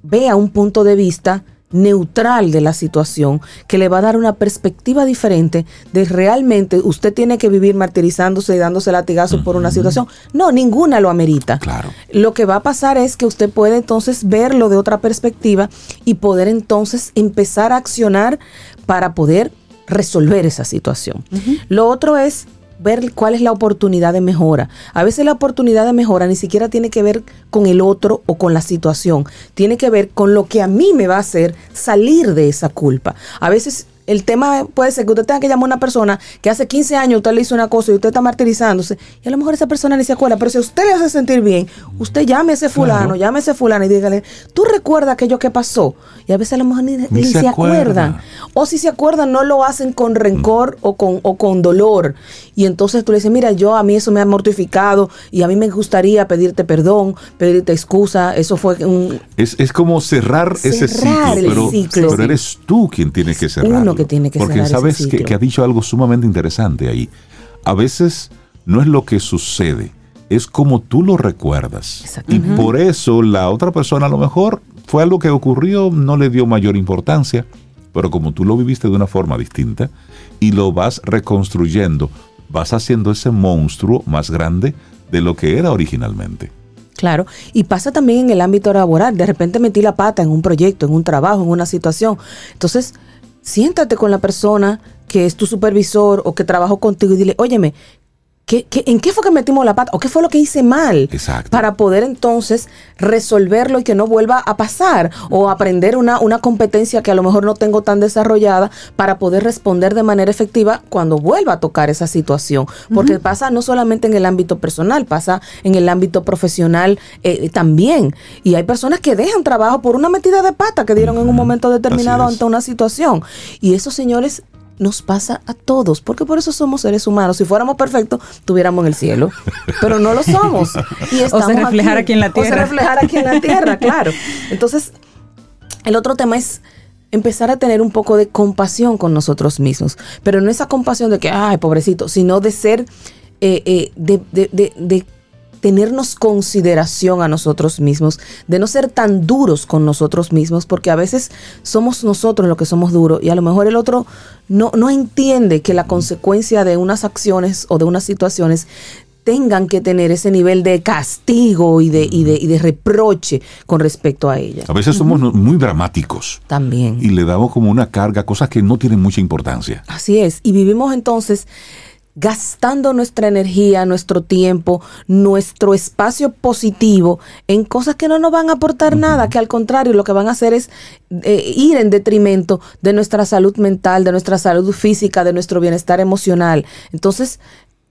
vea un punto de vista neutral de la situación que le va a dar una perspectiva diferente de realmente usted tiene que vivir martirizándose y dándose latigazos por una situación. No, ninguna lo amerita. Claro. Lo que va a pasar es que usted puede entonces verlo de otra perspectiva y poder entonces empezar a accionar para poder resolver esa situación. Lo otro es ver cuál es la oportunidad de mejora. A veces la oportunidad de mejora ni siquiera tiene que ver con el otro o con la situación, tiene que ver con lo que a mí me va a hacer salir de esa culpa. A veces el tema puede ser que usted tenga que llamar a una persona que hace 15 años usted le hizo una cosa y usted está martirizándose y a lo mejor esa persona ni se acuerda, pero si a usted le hace sentir bien, usted llame a ese fulano, Claro. llame a ese fulano y dígale, tú recuerdas aquello que pasó y a veces a lo mejor ni, ni se se, acuerda. acuerdan. O si se acuerdan, no lo hacen con rencor o, con, o con dolor. Y entonces tú le dices, mira, yo a mí eso me ha mortificado y a mí me gustaría pedirte perdón, pedirte excusa. Eso fue un... Es, es como cerrar, ese Cerrar ciclo, el pero, ciclo. pero eres tú quien tiene que cerrarlo. Uno que tiene que Porque ese sabes que, que ha dicho algo sumamente interesante ahí. A veces no es lo que sucede, es como tú lo recuerdas. Y por eso la otra persona a lo mejor fue algo que ocurrió, no le dio mayor importancia, pero como tú lo viviste de una forma distinta y lo vas reconstruyendo, vas haciendo ese monstruo más grande de lo que era originalmente. Claro, y pasa también en el ámbito laboral. De repente metí la pata en un proyecto, en un trabajo, en una situación. Entonces, siéntate con la persona que es tu supervisor o que trabajó contigo y dile, óyeme, ¿Qué, qué, en qué fue que metimos la pata? ¿O qué fue lo que hice mal? Exacto. Para poder entonces resolverlo y que no vuelva a pasar. O aprender una, una competencia que a lo mejor no tengo tan desarrollada para poder responder de manera efectiva cuando vuelva a tocar esa situación. Porque pasa no solamente en el ámbito personal, pasa en el ámbito profesional eh, también. Y hay personas que dejan trabajo por una metida de pata que dieron en un momento determinado ante una situación. Y esos señores nos pasa a todos, porque por eso somos seres humanos. Si fuéramos perfectos, estuviéramos en el cielo, pero no lo somos. Y [laughs] estamos reflejar aquí en la O se tierra. reflejar aquí en la tierra, [laughs] claro. Entonces, el otro tema es empezar a tener un poco de compasión con nosotros mismos, pero no esa compasión de que, ay, pobrecito, sino de ser, eh, eh, de, de- de- de tenernos consideración a nosotros mismos, de no ser tan duros con nosotros mismos, porque a veces somos nosotros los que somos duros y a lo mejor el otro no, no entiende que la consecuencia de unas acciones o de unas situaciones tengan que tener ese nivel de castigo y de, y de, y de reproche con respecto a ella. A veces somos muy dramáticos También. y le damos como una carga cosas que no tienen mucha importancia. Así es. Y vivimos entonces gastando nuestra energía, nuestro tiempo, nuestro espacio positivo en cosas que no nos van a aportar nada, que al contrario lo que van a hacer es eh, ir en detrimento de nuestra salud mental, de nuestra salud física, de nuestro bienestar emocional. Entonces,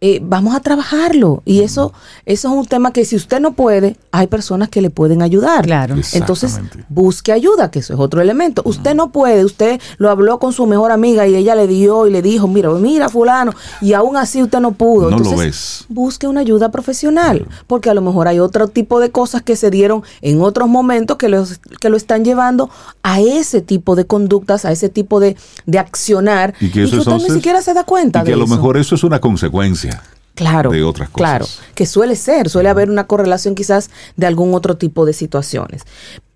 eh, vamos a trabajarlo. Y eso, eso es un tema que si usted no puede, hay personas que le pueden ayudar. Claro. Entonces, busque ayuda, que eso es otro elemento. Usted no puede, usted lo habló con su mejor amiga y ella le dio y le dijo, mira, mira fulano, y aún así usted no pudo. No lo ves. busque una ayuda profesional, porque a lo mejor hay otro tipo de cosas que se dieron en otros momentos que, los, que lo están llevando a ese tipo de conductas, a ese tipo de, de accionar, Y que eso usted entonces- ni siquiera se da cuenta Y que de a lo eso. mejor eso es una consecuencia. Claro. de otras cosas. Claro, que suele ser, suele haber una correlación quizás de algún otro tipo de situaciones.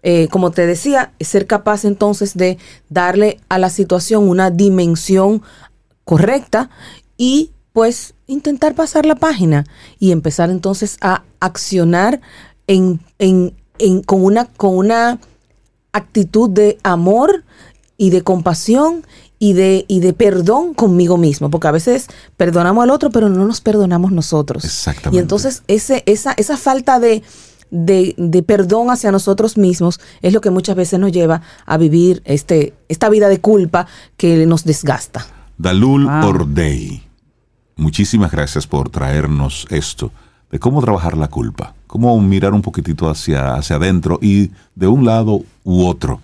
Eh, como te decía, ser capaz entonces de darle a la situación una dimensión correcta y pues intentar pasar la página y empezar entonces a accionar en, en- en- con, una, con una actitud de amor y de compasión y de, y de perdón conmigo mismo, porque a veces perdonamos al otro, pero no nos perdonamos nosotros. Exactamente. Y entonces ese, esa, esa falta de, de, de perdón hacia nosotros mismos es lo que muchas veces nos lleva a vivir este, esta vida de culpa que nos desgasta. Dalul Wow. Ordey, muchísimas gracias por traernos esto de cómo trabajar la culpa, cómo mirar un poquitito hacia, hacia adentro y de un lado u otro.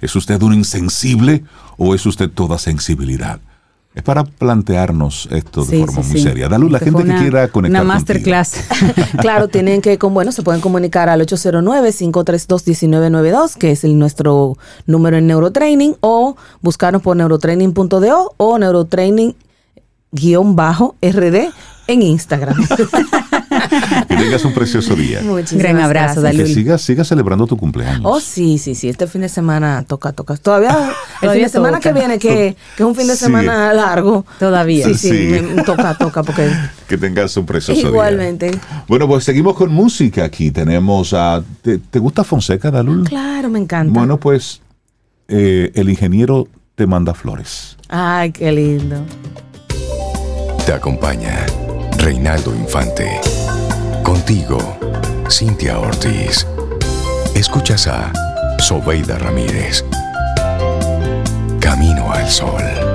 ¿Es usted un insensible o es usted toda sensibilidad? Es para plantearnos esto de Sí, forma sí, muy sí. seria. Dalul, la Este gente que quiera conectar Una masterclass. [laughs] [laughs] claro, tienen que, con, bueno, se pueden comunicar al 809-532-1992, que es el, nuestro número en Neurotraining, o buscarnos por neurotraining.do o neurotraining-rd en Instagram. [laughs] [laughs] Que tengas un precioso día. Muchísimas Gran abrazo, gracias. Y que sigas siga celebrando tu cumpleaños. Oh, sí, sí, sí. Este fin de semana toca, toca. Todavía, [laughs] el Todavía fin de semana toca. que viene, que, que es un fin de Sí. semana largo. Todavía. Sí, sí, Sí. me- toca, toca, porque [laughs] Que tengas un precioso día. igualmente. Bueno, pues seguimos con música aquí. Tenemos a... ¿Te, te gusta Fonseca, Dalul? Claro, me encanta. Bueno, pues eh, el ingeniero te manda flores. Ay, qué lindo. Te acompaña Reinaldo Infante. Contigo, Cintia Ortiz. Escuchas a Sobeida Ramírez. Camino al Sol.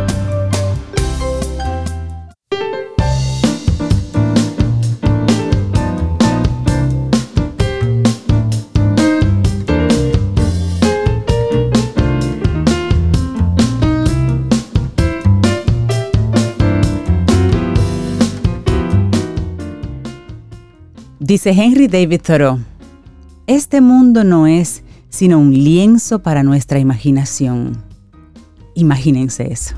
Dice Henry David Thoreau, este mundo no es sino un lienzo para nuestra imaginación. Imagínense eso.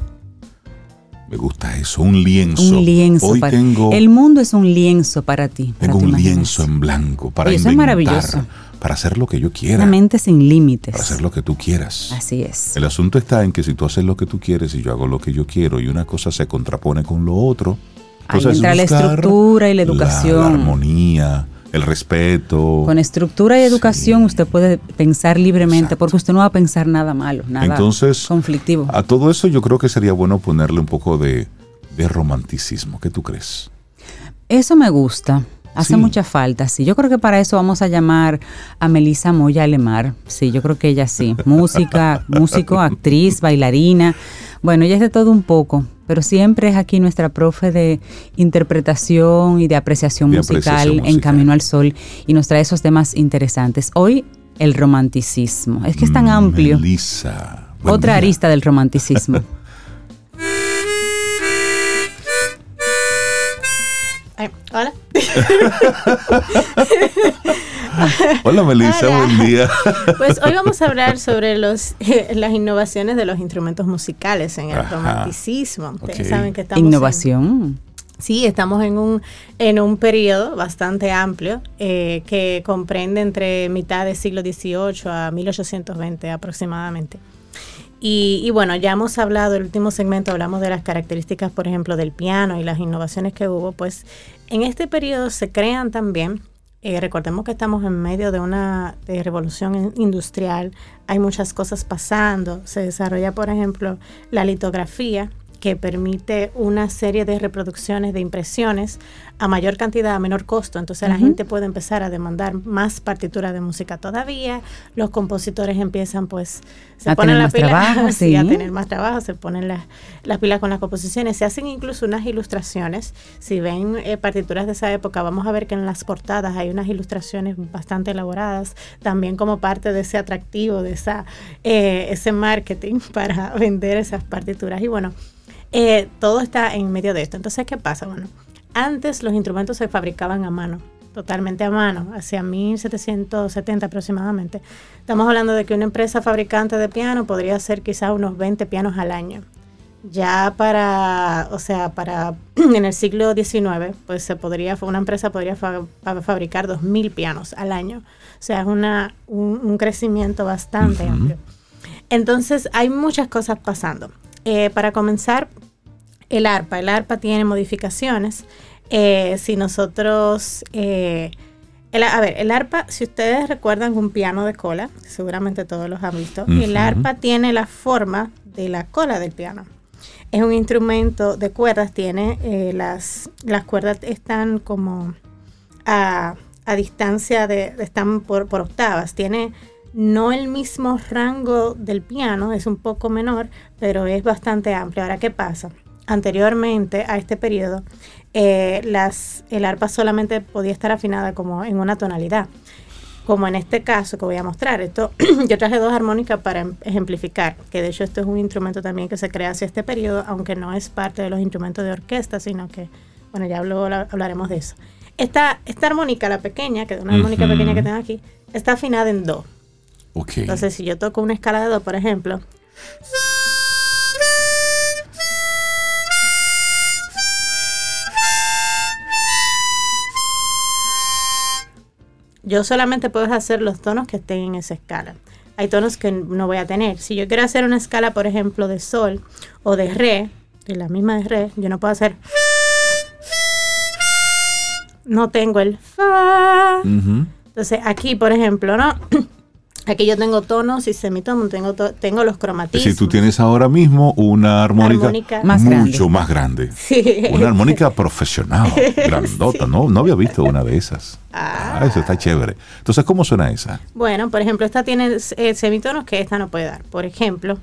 Me gusta eso, un lienzo. Un lienzo Hoy para tengo, El mundo es un lienzo para ti. tengo un lienzo en blanco para eso es maravilloso. para hacer lo que yo quiera, Una mente sin límites. para hacer lo que tú quieras. Así es. El asunto está en que si tú haces lo que tú quieres y yo hago lo que yo quiero y una cosa se contrapone con lo otro, Ahí entonces entra la buscar estructura y la educación. la armonía, el respeto. Con estructura y educación usted puede pensar libremente Exacto. porque usted no va a pensar nada malo, nada Entonces, conflictivo. A todo eso yo creo que sería bueno ponerle un poco de, de romanticismo. ¿Qué tú crees? Eso me gusta. Hace Sí. mucha falta, sí. Yo creo que para eso vamos a llamar a Melissa Moya Alemar. Sí, yo creo que ella sí. Música, músico, actriz, bailarina. Bueno, ella es de todo un poco, pero siempre es aquí nuestra profe de interpretación y de apreciación, De musical, apreciación en. Camino al Sol y nos trae esos temas interesantes. Hoy, el romanticismo. Es que es tan amplio. Melissa. Buen Otra día. arista del romanticismo. [laughs] Ay, hola. [laughs] Hola Melissa, Hola. buen día. Pues hoy vamos a hablar [laughs] sobre los, las innovaciones de los instrumentos musicales en el Ajá. romanticismo. Ustedes saben que estamos en- Innovación. Sí, estamos en un, en un periodo bastante amplio eh, que comprende entre mitad del siglo XVIII a 1820 aproximadamente. Y, y bueno, ya hemos hablado, el último segmento hablamos de las características, por ejemplo, del piano y las innovaciones que hubo. Pues en este periodo se crean también, eh, recordemos que estamos en medio de una de revolución in- industrial, hay muchas cosas pasando, se desarrolla, por ejemplo, la litografía, que permite una serie de reproducciones de impresiones a mayor cantidad, a menor costo. Entonces la gente puede empezar a demandar más partituras de música todavía. Los compositores empiezan pues se A ponen tener la más pila, [laughs] trabajo, sí, a tener más trabajo, se ponen las, las pilas con las composiciones. Se hacen incluso unas ilustraciones. Si ven eh, partituras de esa época, vamos a ver que en las portadas hay unas ilustraciones bastante elaboradas, también como parte de ese atractivo, de esa eh, ese marketing [laughs] para vender esas partituras. Y bueno, eh, todo está en medio de esto. Entonces, ¿qué pasa? Bueno, antes los instrumentos se fabricaban a mano, totalmente a mano, hacia 1770 aproximadamente. Estamos hablando de que una empresa fabricante de piano podría hacer quizás unos 20 pianos al año. Ya para, o sea, para [clears throat] en el siglo XIX, pues se podría, una empresa podría fa- fa- fabricar 2.000 pianos al año. O sea, es una, un, un crecimiento bastante amplio. Entonces, hay muchas cosas pasando. Eh, para comenzar, el arpa. El arpa tiene modificaciones. Eh, si nosotros... eh, el- a ver, el arpa, si ustedes recuerdan un piano de cola, seguramente todos los han visto, el arpa tiene la forma de la cola del piano. Es un instrumento de cuerdas, tiene eh, las, las cuerdas están como a, a distancia de, están por, por octavas, tiene no el mismo rango del piano, es un poco menor, pero es bastante amplio. Ahora, ¿qué pasa? Anteriormente a este periodo, eh, las, el arpa solamente podía estar afinada como en una tonalidad. Como en este caso que voy a mostrar. Esto, [clears throat] yo traje dos armónicas para em- ejemplificar, que de hecho esto es un instrumento también que se crea hacia este periodo, aunque no es parte de los instrumentos de orquesta, sino que, bueno, ya habla- hablaremos de eso. Esta, esta armónica, la pequeña, que es una armónica Ujú. pequeña que tengo aquí, está afinada en do. Ok. Entonces, si yo toco una escala de do, por ejemplo, yo solamente puedo hacer los tonos que estén en esa escala. Hay tonos que no voy a tener. Si yo quiero hacer una escala, por ejemplo, de sol o de re, de la misma de re, yo no puedo hacer. No tengo el fa. Entonces, aquí, por ejemplo, ¿no? [clears throat] Aquí yo tengo tonos y semitonos, tengo, to- tengo los cromatismos. decir, tú tienes ahora mismo una armónica, Armónica. Más grande. mucho más grande. Sí. Una armónica [laughs] profesional, grandota, ¿no? No había visto una de esas. Ah, eso está chévere. Entonces, ¿cómo suena esa? Bueno, por ejemplo, esta tiene eh, semitonos que esta no puede dar. Por ejemplo,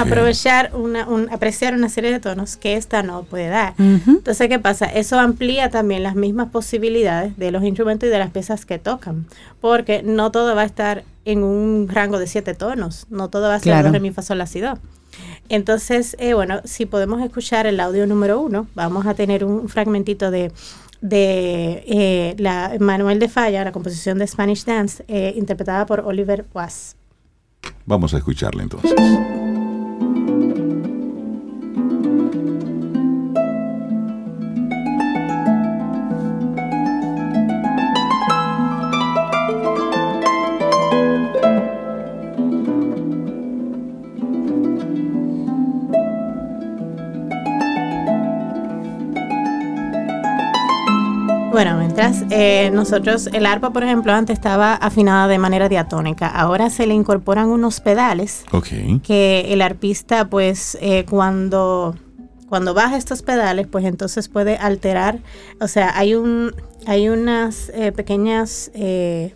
[laughs] aprovechar una, un- apreciar una serie de tonos que esta no puede dar. Ujú. Entonces, ¿qué pasa? Eso amplía también las mismas posibilidades de los instrumentos y de las piezas que tocan, porque no todo va a estar en un rango de siete tonos, no todo va a ser Claro. re, mi, fa, sol, la, si, do. Entonces, eh, bueno, si podemos escuchar el audio número uno, vamos a tener un fragmentito de de eh, la Manuel de Falla, la composición de Spanish Dance, eh, interpretada por Oliver Was. Vamos a escucharla entonces. Eh, nosotros, el arpa, por ejemplo, antes estaba afinada de manera diatónica. Ahora se le incorporan unos pedales que el arpista, pues, eh, cuando, cuando baja estos pedales, pues entonces puede alterar. O sea, hay un, hay unas eh, pequeñas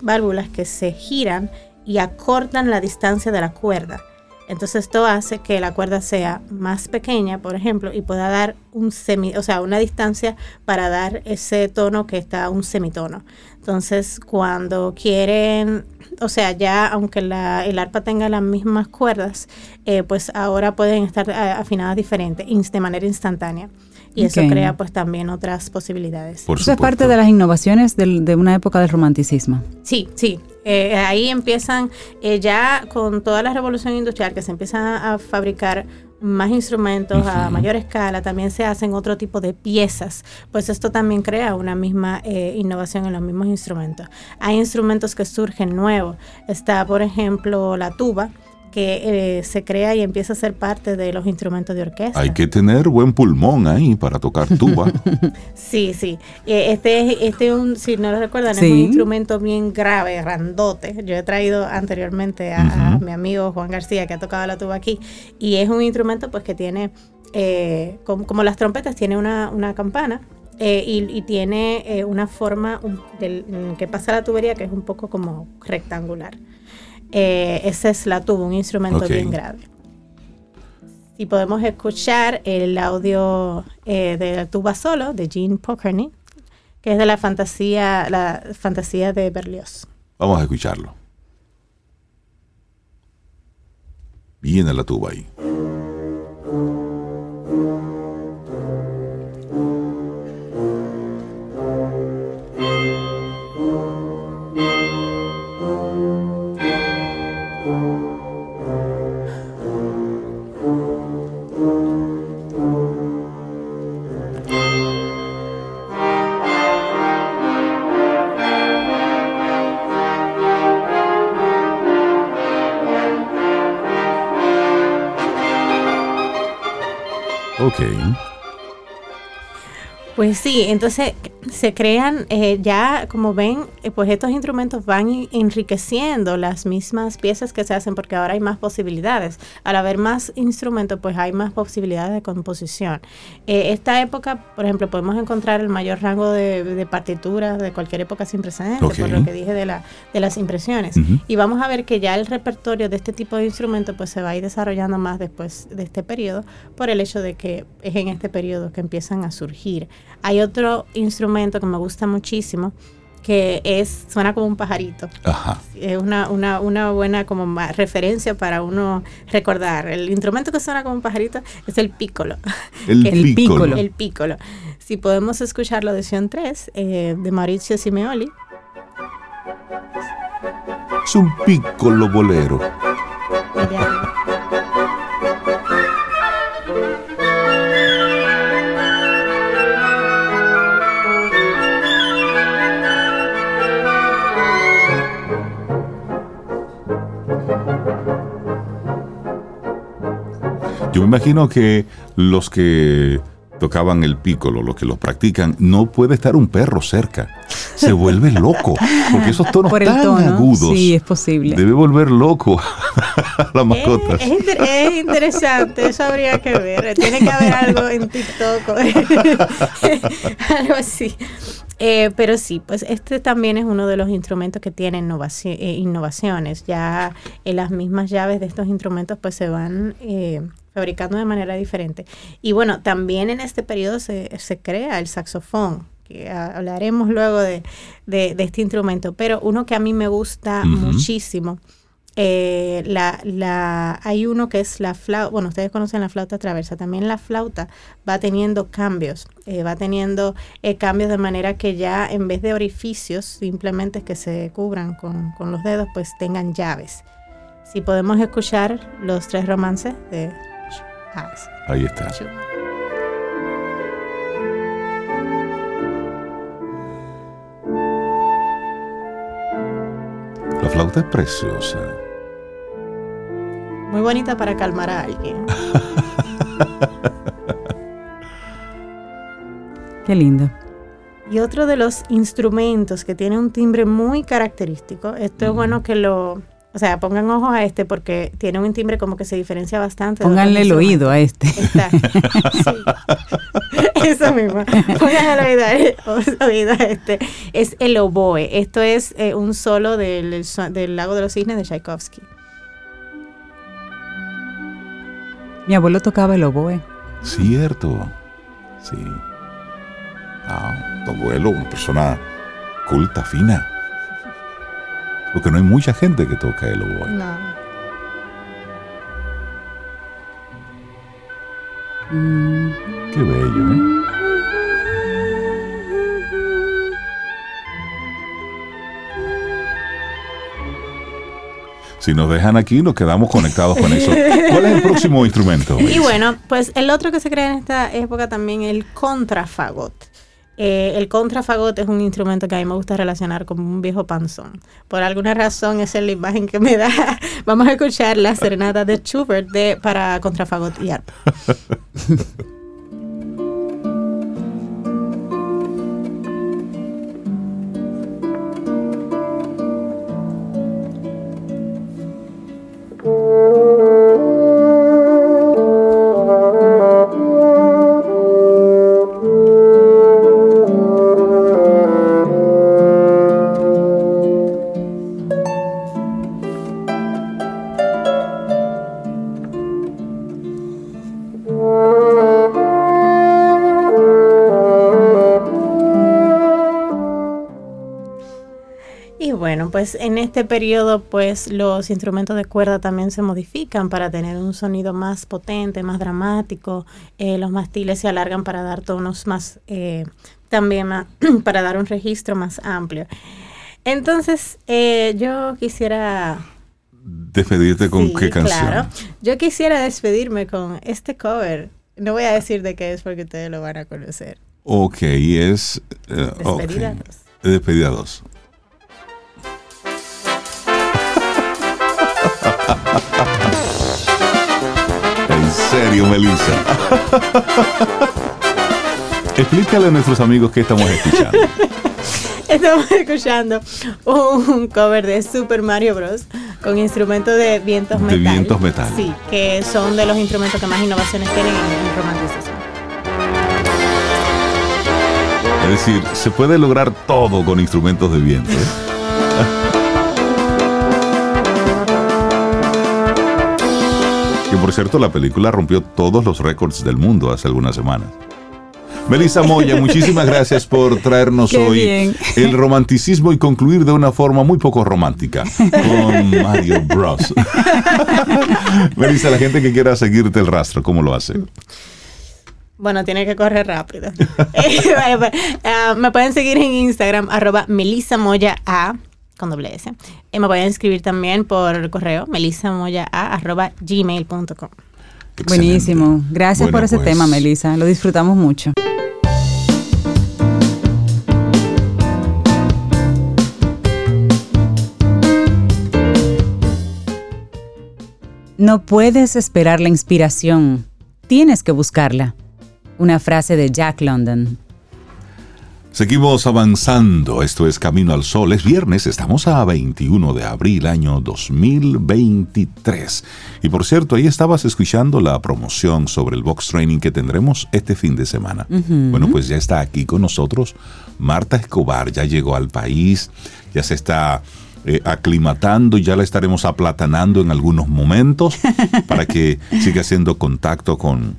válvulas que se giran y acortan la distancia de la cuerda. Entonces esto hace que la cuerda sea más pequeña, por ejemplo, y pueda dar un semi, o sea, una distancia para dar ese tono que está un semitono. Entonces, cuando quieren, o sea, ya aunque la- el arpa tenga las mismas cuerdas, eh, pues ahora pueden estar eh, afinadas diferentes, ins- de manera instantánea. Y eso crea pues también otras posibilidades. Por Eso es parte de las innovaciones del- de una época del romanticismo. Sí, sí. Eh, ahí empiezan eh, ya con toda la revolución industrial que se empiezan a fabricar más instrumentos a mayor escala, también se hacen otro tipo de piezas, pues esto también crea una misma eh, innovación en los mismos instrumentos. Hay instrumentos que surgen nuevos. Está, por ejemplo, la tuba, que eh, se crea y empieza a ser parte de los instrumentos de orquesta. Hay que tener buen pulmón ahí para tocar tuba. [laughs] Sí, sí. Eh, Este, es- este es un, si no lo recuerdan, es un instrumento bien grave, grandote. Yo he traído anteriormente a, mi amigo Juan García, que ha tocado la tuba aquí, y es un instrumento pues que tiene, eh, como, como las trompetas, tiene una, una campana. eh, y, y tiene eh, una forma del, que pasa la tubería que es un poco como rectangular. Eh, esa es la tuba, un instrumento Ok. bien grave. Si podemos escuchar el audio eh, de la tuba solo de Gene Pokerny, que es de la fantasía, la fantasía de Berlioz. Vamos a escucharlo. Viene la tuba ahí. Pues sí, entonces se crean, eh, ya como ven, pues estos instrumentos van en- enriqueciendo las mismas piezas que se hacen porque ahora hay más posibilidades. Al haber más instrumentos, pues hay más posibilidades de composición. Eh, esta época, por ejemplo, podemos encontrar el mayor rango de, de partituras de cualquier época sin precedentes, por lo que dije de, la, de las impresiones. Y vamos a ver que ya el repertorio de este tipo de instrumentos pues se va a ir desarrollando más después de este periodo por el hecho de que es en este periodo que empiezan a surgir. Hay otro instrumento que me gusta muchísimo que es suena como un pajarito. Ajá. Es una, una, una buena como referencia para uno recordar. El instrumento que suena como un pajarito es el pícolo. [laughs] El, [laughs] El pícolo. El pícolo. Si podemos escuchar la audición 3 eh, de Maurizio Simeoli. Es un pícolo bolero. Yo me imagino que los que tocaban el pícolo, los que lo practican, no puede estar un perro cerca. Se vuelve loco. Porque esos tonos Por tan tono, agudos sí, es posible. debe volver loco a las mascotas. Es, es inter- es interesante, eso habría que ver. Tiene que haber algo en TikTok, o [laughs] algo así. Eh, pero sí, pues este también es uno de los instrumentos que tiene eh, innovaciones. Ya en las mismas llaves de estos instrumentos pues se van eh, fabricando de manera diferente. Y bueno, también en este periodo se, se crea el saxofón, que hablaremos luego de, de- de este instrumento, pero uno que a mí me gusta muchísimo. Eh, la, la, hay uno que es la flauta, bueno, ustedes conocen la flauta traversa, también la flauta va teniendo cambios, eh, va teniendo eh, cambios de manera que ya en vez de orificios simplemente que se cubran con, con los dedos, pues tengan llaves. Si podemos escuchar los tres romances de sí, Ahí está. La flauta es preciosa. Muy bonita para calmar a alguien. Qué lindo. Y otro de los instrumentos que tiene un timbre muy característico, esto es bueno que lo, o sea, pongan ojo a este porque tiene un timbre como que se diferencia bastante. [laughs] [laughs] Pónganle el oído a este. Está. Eso mismo. Pónganle el oído, a este. Es el oboe. Esto es eh, un solo del, del Lago de los Cisnes de Tchaikovsky. Mi abuelo tocaba el oboe. Cierto. Sí. Ah, tu abuelo, una persona culta, fina. Porque no hay mucha gente que toca el oboe. No. Mm, Qué bello, ¿eh? Si nos dejan aquí, nos quedamos conectados con eso. ¿Cuál es el próximo instrumento? Y bueno, pues el otro que se crea en esta época también el contrafagot. Eh, el contrafagot es un instrumento que a mí me gusta relacionar con un viejo panzón. Por alguna razón, esa es la imagen que me da. [laughs] Vamos a escuchar la serenata de Schubert de, para contrafagot y arpa. [laughs] bueno, pues en este periodo pues los instrumentos de cuerda también se modifican para tener un sonido más potente, más dramático. Eh, los mastiles se alargan para dar tonos más, eh, también más, [clears throat] para dar un registro más amplio. Entonces eh, yo quisiera... ¿Despedirte con Sí, qué canción? Claro. Yo quisiera despedirme con este cover. No voy a decir de qué es porque ustedes lo van a conocer. Ok, es... Despedida dos. Despedida 2. En serio, Melissa. Explícale a nuestros amigos qué estamos escuchando. Estamos escuchando un cover de Super Mario Bros. con instrumentos de vientos De metal. vientos metal. Sí, que son de los instrumentos que más innovaciones tienen en el romanticismo. Es decir, se puede lograr todo con instrumentos de viento. ¿eh? Que por cierto, la película rompió todos los récords del mundo hace algunas semanas. Melissa Moya, muchísimas gracias por traernos Qué hoy bien. el romanticismo y concluir de una forma muy poco romántica con Mario Bros. [laughs] Melissa, la gente que quiera seguirte el rastro, ¿cómo lo hace? Bueno, tiene que correr rápido. [laughs] Eh, vale, pues, [laughs] ah, me pueden seguir en Instagram, arroba melisamoya a con doble S. Y me pueden escribir también por correo, gmail.com. Buenísimo. Gracias Bueno, por ese pues, tema, Melissa. Lo disfrutamos mucho. No puedes esperar la inspiración. Tienes que buscarla. Una frase de Jack London. Seguimos avanzando, esto es Camino al Sol, es viernes, estamos a 21 de abril año 2023. Y por cierto, ahí estabas escuchando la promoción sobre el box training que tendremos este fin de semana. Bueno, pues ya está aquí con nosotros Marta Escobar, ya llegó al país, ya se está eh, aclimatando, ya la estaremos aplatanando en algunos momentos [laughs] para que siga haciendo contacto con,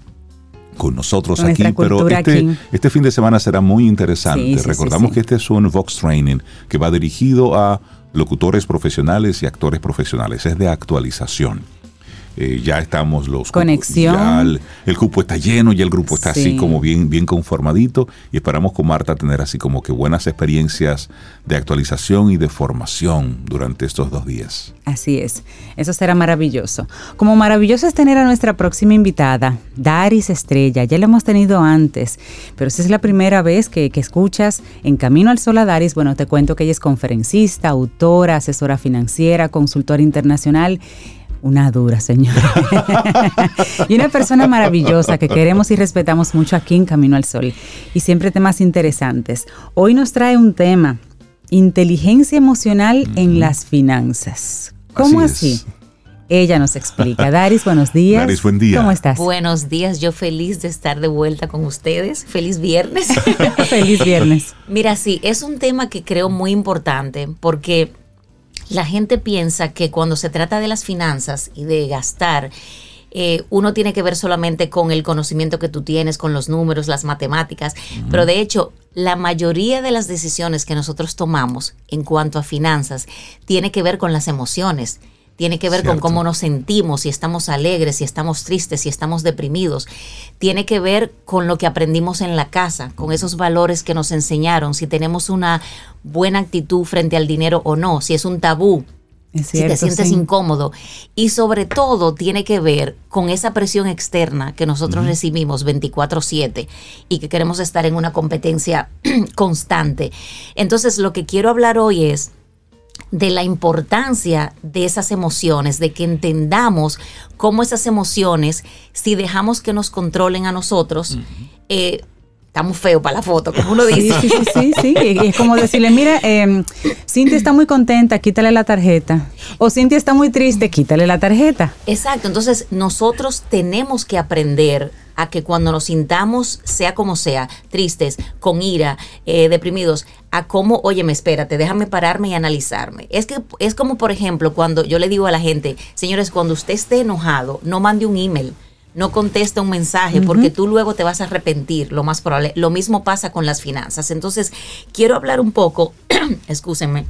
con nosotros Con aquí. Pero este, aquí. este fin de semana será muy interesante. Sí, sí, sí, Recordamos sí. que este es un Vox Training que va dirigido a locutores profesionales y actores profesionales. Es de actualización. Eh, ya estamos los Conexión. ya el, el cupo está lleno, ya el grupo está así Sí. como bien, bien conformadito y esperamos con Marta tener así como que buenas experiencias de actualización y de formación durante estos dos días. Así es, eso será maravilloso. Como maravilloso es tener a nuestra próxima invitada, Daris Estrella. Ya la hemos tenido antes, pero si es la primera vez que, que escuchas En Camino al Sol a Daris, bueno, te cuento que ella es conferencista, autora, asesora financiera, consultora internacional. Una dura, señora. [laughs] y una persona maravillosa que queremos y respetamos mucho aquí en Camino al Sol. Y siempre temas interesantes. Hoy nos trae un tema, inteligencia emocional en las finanzas. ¿Cómo así? Ella nos explica. Daris, buenos días. Daris, buen día. ¿Cómo estás? Buenos días, yo feliz de estar de vuelta con ustedes. Feliz viernes. [laughs] feliz viernes. Mira, sí, es un tema que creo muy importante porque la gente piensa que cuando se trata de las finanzas y de gastar, eh, uno tiene que ver solamente con el conocimiento que tú tienes, con los números, las matemáticas, pero de hecho la mayoría de las decisiones que nosotros tomamos en cuanto a finanzas tiene que ver con las emociones tiene que ver con cómo nos sentimos, si estamos alegres, si estamos tristes, si estamos deprimidos. Tiene que ver con lo que aprendimos en la casa, con esos valores que nos enseñaron, si tenemos una buena actitud frente al dinero o no, si es un tabú. si te sientes incómodo. Y sobre todo tiene que ver con esa presión externa que nosotros recibimos 24/7 y que queremos estar en una competencia [clears throat] constante. Entonces lo que quiero hablar hoy es de la importancia de esas emociones, de que entendamos cómo esas emociones, si dejamos que nos controlen a nosotros, eh, estamos feos para la foto, como uno dice. Sí, sí, sí, sí. es como decirle, mira, eh, Cintia está muy contenta, quítale la tarjeta. O Cintia está muy triste, quítale la tarjeta. Exacto, entonces nosotros tenemos que aprender a que cuando nos sintamos, sea como sea, tristes, con ira, eh, deprimidos, a cómo, óyeme, espérate, déjame pararme y analizarme. Es que es como, por ejemplo, cuando yo le digo a la gente, señores, cuando usted esté enojado, no mande un email no conteste un mensaje porque tú luego te vas a arrepentir, lo más probable. Lo mismo pasa con las finanzas. Entonces, quiero hablar un poco, [clears throat] excúsenme,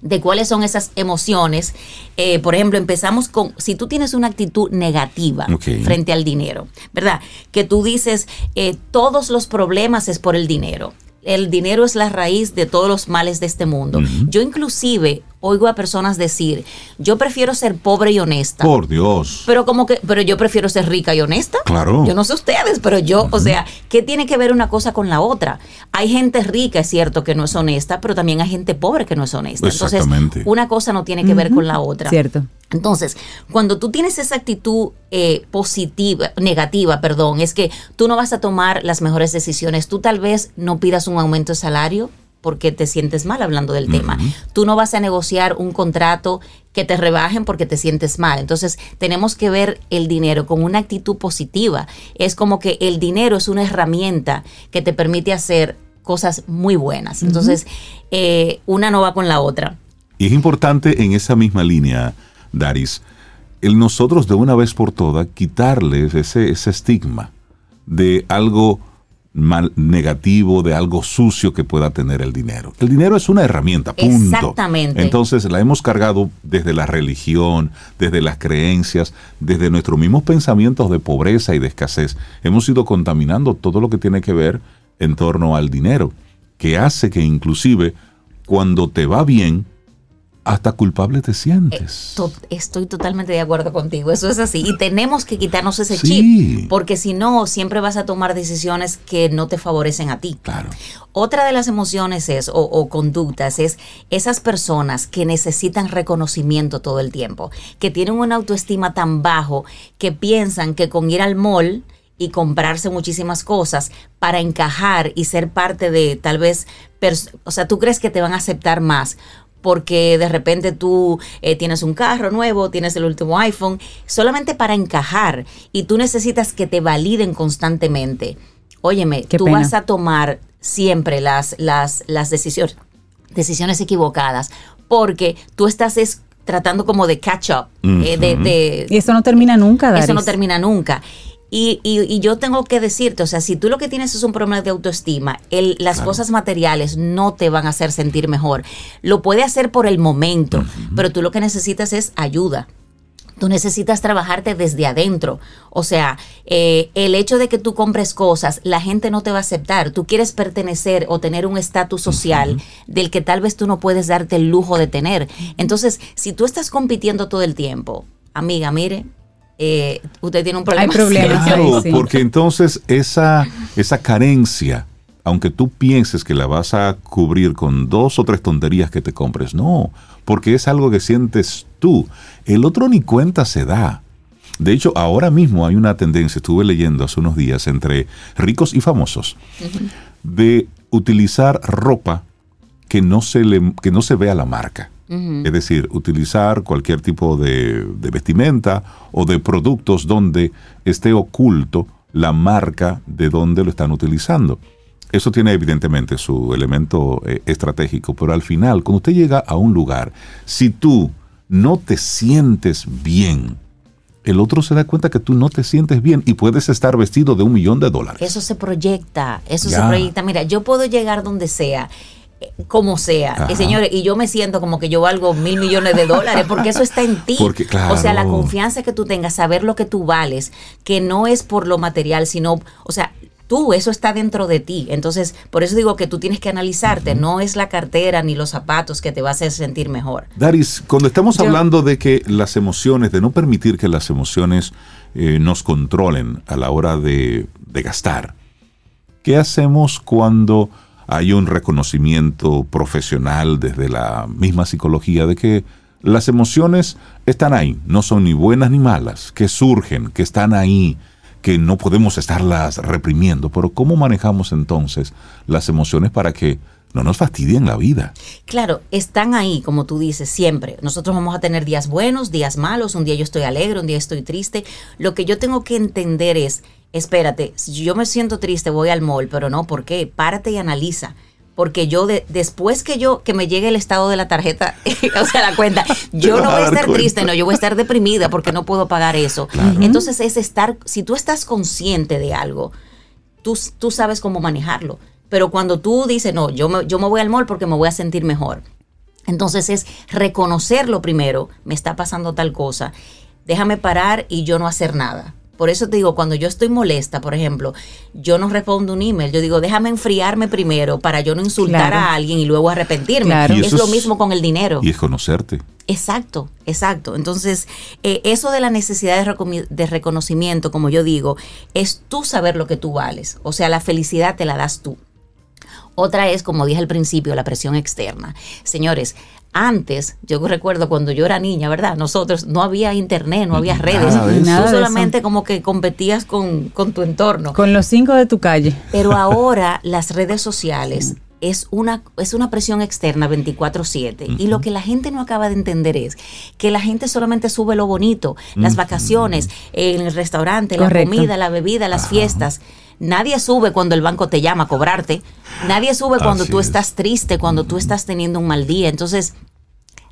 de cuáles son esas emociones. Eh, por ejemplo, empezamos con, si tú tienes una actitud negativa frente al dinero, ¿verdad? Que tú dices, eh, todos los problemas es por el dinero. El dinero es la raíz de todos los males de este mundo. Yo inclusive oigo a personas decir, yo prefiero ser pobre y honesta. Por Dios. Pero como que, pero yo prefiero ser rica y honesta. Claro. Yo no sé ustedes, pero yo, o sea, ¿qué tiene que ver una cosa con la otra? Hay gente rica, es cierto, que no es honesta, pero también hay gente pobre que no es honesta. Entonces, una cosa no tiene que ver con la otra. Cierto. Entonces, cuando tú tienes esa actitud eh, positiva, negativa, perdón, es que tú no vas a tomar las mejores decisiones. Tú tal vez no pidas un aumento de salario, porque te sientes mal hablando del tema. Tú no vas a negociar un contrato que te rebajen porque te sientes mal. Entonces, tenemos que ver el dinero con una actitud positiva. Es como que el dinero es una herramienta que te permite hacer cosas muy buenas. Entonces, eh, una no va con la otra. Y es importante en esa misma línea, Daris, el nosotros de una vez por todas quitarles ese, ese estigma de algo mal, negativo, de algo sucio que pueda tener el dinero. El dinero es una herramienta, punto. Exactamente. Entonces la hemos cargado desde la religión, desde las creencias, desde nuestros mismos pensamientos de pobreza y de escasez. Hemos ido contaminando todo lo que tiene que ver en torno al dinero, que hace que inclusive cuando te va bien, hasta culpable te sientes. Eh, estoy totalmente de acuerdo contigo, eso es así. Y tenemos que quitarnos ese chip, porque si no, siempre vas a tomar decisiones que no te favorecen a ti. Claro. Otra de las emociones es, o, o conductas, es esas personas que necesitan reconocimiento todo el tiempo, que tienen una autoestima tan bajo que piensan que con ir al mall y comprarse muchísimas cosas para encajar y ser parte de tal vez, o sea, tú crees que te van a aceptar más porque de repente tú eh, tienes un carro nuevo, tienes el último iPhone, solamente para encajar y tú necesitas que te validen constantemente. Óyeme, tú vas a tomar siempre las, las, las decisiones, decisiones equivocadas porque tú estás tratando como de catch up. Eh, de, y eso no termina nunca, Daris. Eso no termina nunca. Y, y, yo tengo que decirte, o sea, si tú lo que tienes es un problema de autoestima, el, las cosas materiales no te van a hacer sentir mejor. Lo puede hacer por el momento, pero tú lo que necesitas es ayuda. Tú necesitas trabajarte desde adentro. O sea, eh, el hecho de que tú compres cosas, la gente no te va a aceptar. Tú quieres pertenecer o tener un estatus social del que tal vez tú no puedes darte el lujo de tener. Entonces, si tú estás compitiendo todo el tiempo, amiga, mire, eh, usted tiene un problema. Hay [laughs] problemas. Claro, porque entonces esa, esa carencia, aunque tú pienses que la vas a cubrir con dos o tres tonterías que te compres, no, porque es algo que sientes tú. El otro ni cuenta se da. De hecho, ahora mismo hay una tendencia, estuve leyendo hace unos días, entre ricos y famosos, de utilizar ropa que no se, le, que no se vea la marca. Es decir, utilizar cualquier tipo de, de vestimenta o de productos donde esté oculto la marca de donde lo están utilizando. Eso tiene evidentemente su elemento eh, estratégico, pero al final, cuando usted llega a un lugar, si tú no te sientes bien, el otro se da cuenta que tú no te sientes bien y puedes estar vestido de un millón de dólares. Eso se proyecta, eso se proyecta. Mira, yo puedo llegar donde sea como sea, Ajá. y señores, y yo me siento como que yo valgo mil millones de dólares, porque eso está en ti. Porque, O sea, la confianza que tú tengas, saber lo que tú vales, que no es por lo material, sino, o sea, tú, eso está dentro de ti. Entonces, por eso digo que tú tienes que analizarte, no es la cartera ni los zapatos que te va a hacer sentir mejor. Daris, cuando estamos Yo- hablando de que las emociones, de no permitir que las emociones eh, nos controlen a la hora de, de gastar, ¿qué hacemos cuando hay un reconocimiento profesional desde la misma psicología de que las emociones están ahí, no son ni buenas ni malas, que surgen, que están ahí, que no podemos estarlas reprimiendo, pero ¿cómo manejamos entonces las emociones para que no nos fastidien la vida? Claro, están ahí, como tú dices, siempre. Nosotros vamos a tener días buenos, días malos, un día yo estoy alegre, un día estoy triste. Lo que yo tengo que entender es, espérate, si yo me siento triste, voy al mall, pero no, ¿por qué? Párate y analiza. Porque yo, de- después que yo, que me llegue el estado de la tarjeta, [laughs] o sea, la cuenta, [laughs] yo no voy a estar cuenta. triste, no, yo voy a estar deprimida porque no puedo pagar eso. Entonces es estar, si tú estás consciente de algo, tú, tú sabes cómo manejarlo. Pero cuando tú dices, no, yo me, yo me voy al mall porque me voy a sentir mejor. Entonces es reconocerlo primero, me está pasando tal cosa, déjame parar y yo no hacer nada. Por eso te digo, cuando yo estoy molesta, por ejemplo, yo no respondo un email, yo digo, déjame enfriarme primero para yo no insultar Claro. a alguien y luego arrepentirme. Claro. Y Es lo mismo con el dinero. Y es conocerte. Exacto, exacto. Entonces, eh, eso de la necesidad de, de reconocimiento, como yo digo, es tú saber lo que tú vales. O sea, la felicidad te la das tú. Otra es, como dije al principio, la presión externa. Señores, antes, yo recuerdo cuando yo era niña, ¿verdad? Nosotros no había internet, no había redes. Nada Tú solamente como que competías con, con tu entorno. Con los cinco de tu calle. Pero [laughs] ahora las redes sociales es una, es una presión externa 24/7 y lo que la gente no acaba de entender es que la gente solamente sube lo bonito, las vacaciones, el restaurante, Correcto. la comida, la bebida, las fiestas. Nadie sube cuando el banco te llama a cobrarte. Nadie sube cuando Así tú es. estás triste, cuando tú estás teniendo un mal día. Entonces,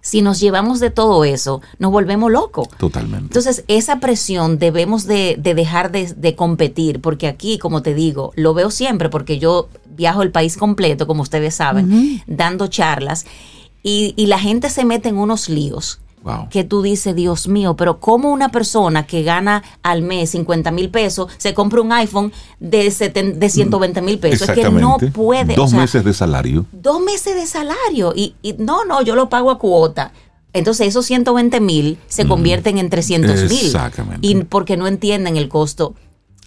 si nos llevamos de todo eso, nos volvemos locos. Totalmente. Entonces, esa presión debemos de, de dejar de, de competir, porque aquí, como te digo, lo veo siempre, porque yo viajo el país completo, como ustedes saben, dando charlas, y, y la gente se mete en unos líos. Wow. Que tú dices, Dios mío, pero ¿cómo una persona que gana al mes 50 mil pesos se compra un iPhone de, seten- de 120 mil pesos? Es que no puede. Dos o sea, meses de salario. dos meses de salario y, y no, no, yo lo pago a cuota. Entonces esos 120 mil se convierten en 300 mil. Exactamente. Y porque no entienden el costo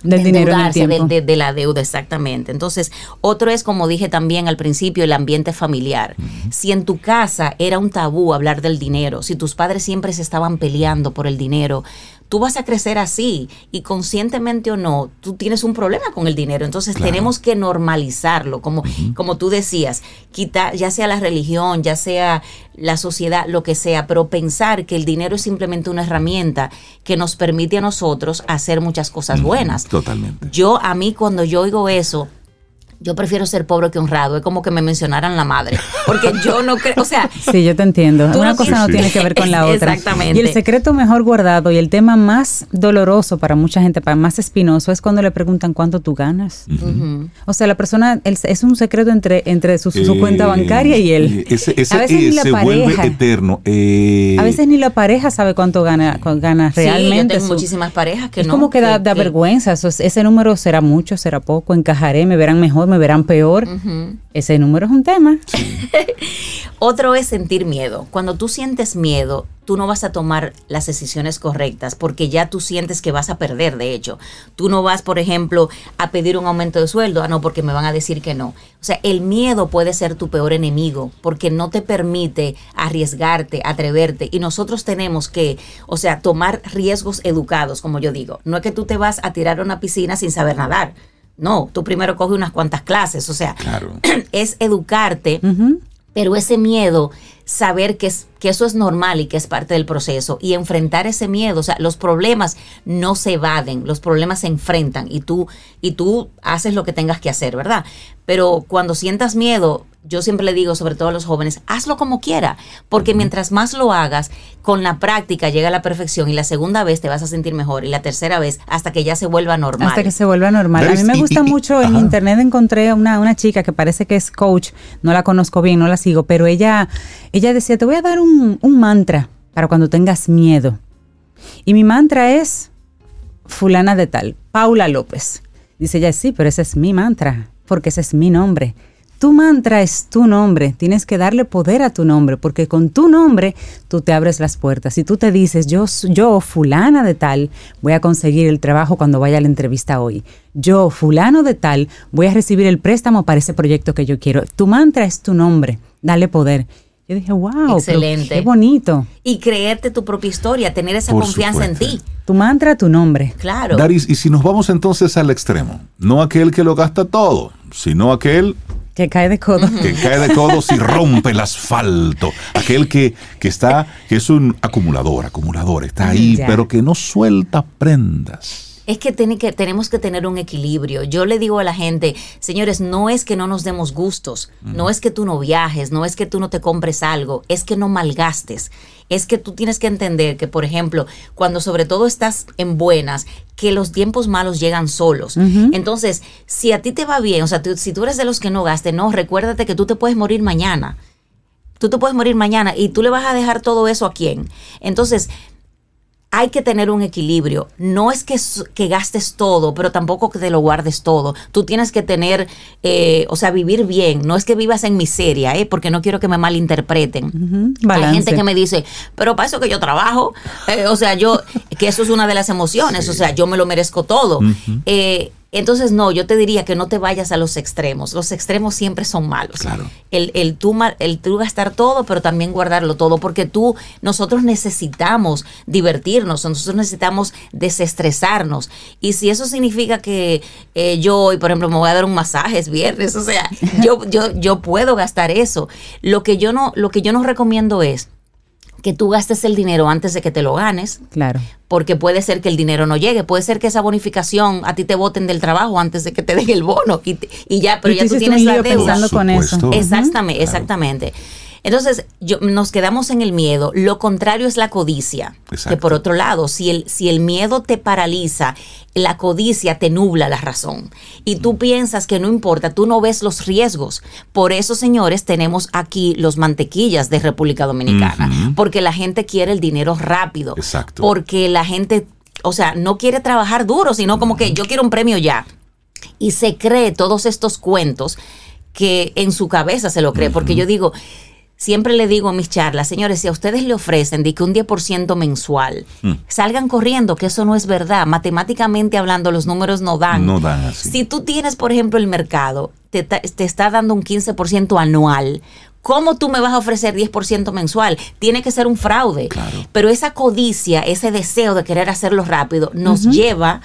Del de dinero en el endeudarse, de, tiempo. de- de la deuda, exactamente. Entonces, otro es, como dije también al principio, el ambiente familiar. Si en tu casa era un tabú hablar del dinero, si tus padres siempre se estaban peleando por el dinero, tú vas a crecer así y conscientemente o no, tú tienes un problema con el dinero. Entonces, Claro. tenemos que normalizarlo, como, como tú decías, quitar, ya sea la religión, ya sea la sociedad, lo que sea, pero pensar que el dinero es simplemente una herramienta que nos permite a nosotros hacer muchas cosas buenas. Totalmente. Yo, a mí, cuando yo oigo eso, yo prefiero ser pobre que honrado. Es como que me mencionaran la madre. Porque yo no creo, o sea, [laughs] Sí, yo te entiendo. Tú Una no cosa no tiene que ver con la [laughs] otra. Exactamente. Y el secreto mejor guardado y el tema más doloroso para mucha gente, para más espinoso, es cuando le preguntan cuánto tú ganas. O sea, la persona, el- es un secreto entre, entre su, su Eh, cuenta bancaria y él. Ese, ese a veces eh, ni la se vuelve pareja. eterno. Eh, A veces ni la pareja sabe cuánto gana, gana sí, yo realmente. tengo su- muchísimas parejas que es no. como que da, da que- vergüenza. Eso es- ese número será mucho, será poco, encajaré, me verán mejor me verán peor. Ese número es un tema. [laughs] Otro es sentir miedo. Cuando tú sientes miedo, tú no vas a tomar las decisiones correctas porque ya tú sientes que vas a perder, de hecho. Tú no vas, por ejemplo, a pedir un aumento de sueldo, ah, no, porque me van a decir que no. O sea, el miedo puede ser tu peor enemigo porque no te permite arriesgarte, atreverte. Y nosotros tenemos que, o sea, tomar riesgos educados, como yo digo. No es que tú te vas a tirar a una piscina sin saber nadar. No, tú primero coges unas cuantas clases. O sea, [clears throat] es educarte pero ese miedo, saber que, es, que eso es normal y que es parte del proceso y enfrentar ese miedo, o sea, los problemas no se evaden, los problemas se enfrentan y tú, y tú haces lo que tengas que hacer, ¿verdad? Pero cuando sientas miedo, yo siempre le digo, sobre todo a los jóvenes, hazlo como quiera, porque mientras más lo hagas, con la práctica llega a la perfección y la segunda vez te vas a sentir mejor y la tercera vez hasta que ya se vuelva normal. Hasta que se vuelva normal. A mí me gusta mucho, en internet encontré una, una chica que parece que es coach, no la conozco bien, no la sigo, pero ella, ella decía, te voy a dar un, un mantra para cuando tengas miedo. Y mi mantra es fulana de tal, Paula López. Dice ella, sí, pero ese es mi mantra, porque ese es mi nombre. Tu mantra es tu nombre, tienes que darle poder a tu nombre, porque con tu nombre tú te abres las puertas. Si tú te dices, yo, yo, fulana de tal, voy a conseguir el trabajo cuando vaya a la entrevista hoy. Yo, fulano de tal, voy a recibir el préstamo para ese proyecto que yo quiero. Tu mantra es tu nombre, dale poder. Yo dije, wow, Excelente. qué bonito. Y creerte tu propia historia, tener esa confianza en ti. Tu mantra, tu nombre. Claro. Daris, y si nos vamos entonces al extremo, no aquel que lo gasta todo, sino aquel que cae de codo. Que [laughs] cae de codos y rompe el asfalto. Aquel que, que está, que es un acumulador, acumulador, está ahí, pero que no suelta prendas. Es que, tiene que tenemos que tener un equilibrio. Yo le digo a la gente, señores, no es que no nos demos gustos, no es que tú no viajes, no es que tú no te compres algo, es que no malgastes. Es que tú tienes que entender que, por ejemplo, cuando sobre todo estás en buenas, que los tiempos malos llegan solos. Entonces, si a ti te va bien, o sea, si tú eres de los que no gaste, no, recuérdate que tú te puedes morir mañana. Tú te puedes morir mañana y tú le vas a dejar todo eso a quién. Entonces, hay que tener un equilibrio. No es que, que, gastes todo, pero tampoco que te lo guardes todo. Tú tienes que tener, eh, o sea, vivir bien. No es que vivas en miseria, ¿eh? porque no quiero que me malinterpreten. Hay gente que me dice, pero para eso que yo trabajo, eh, o sea, yo, que eso es una de las emociones, o sea, yo me lo merezco todo. Entonces, no, yo te diría que no te vayas a los extremos. Los extremos siempre son malos. Claro. El, el, tú, el tú gastar todo, pero también guardarlo todo, porque tú, nosotros necesitamos divertirnos, nosotros necesitamos desestresarnos. Y si eso significa que eh, yo hoy, por ejemplo, me voy a dar un masaje, es viernes, o sea, yo, yo, yo puedo gastar eso. Lo que yo no, lo que yo no recomiendo es que tú gastes el dinero antes de que te lo ganes. Claro. Porque puede ser que el dinero no llegue, puede ser que esa bonificación a ti te voten del trabajo antes de que te den el bono y, ya, pero ya tú tienes la deuda. con eso. Exactamente, exactamente. Entonces, yo, nos quedamos en el miedo. Lo contrario es la codicia. Que por otro lado, si el, si el miedo te paraliza, la codicia te nubla la razón. Y tú piensas que no importa, tú no ves los riesgos. Por eso, señores, tenemos aquí los mantequillas de República Dominicana. Porque la gente quiere el dinero rápido. Exacto. Porque la gente, o sea, no quiere trabajar duro, sino como que yo quiero un premio ya. Y se cree todos estos cuentos que en su cabeza se lo cree. Porque yo digo, Siempre le digo a mis charlas, señores, si a ustedes le ofrecen de que un 10% mensual, mm. salgan corriendo, que eso no es verdad. Matemáticamente hablando, los números no dan. No dan así. Si tú tienes, por ejemplo, el mercado, te, te está dando un 15% anual, ¿Cómo tú me vas a ofrecer 10% mensual? Tiene que ser un fraude. Pero esa codicia, ese deseo de querer hacerlo rápido, nos lleva a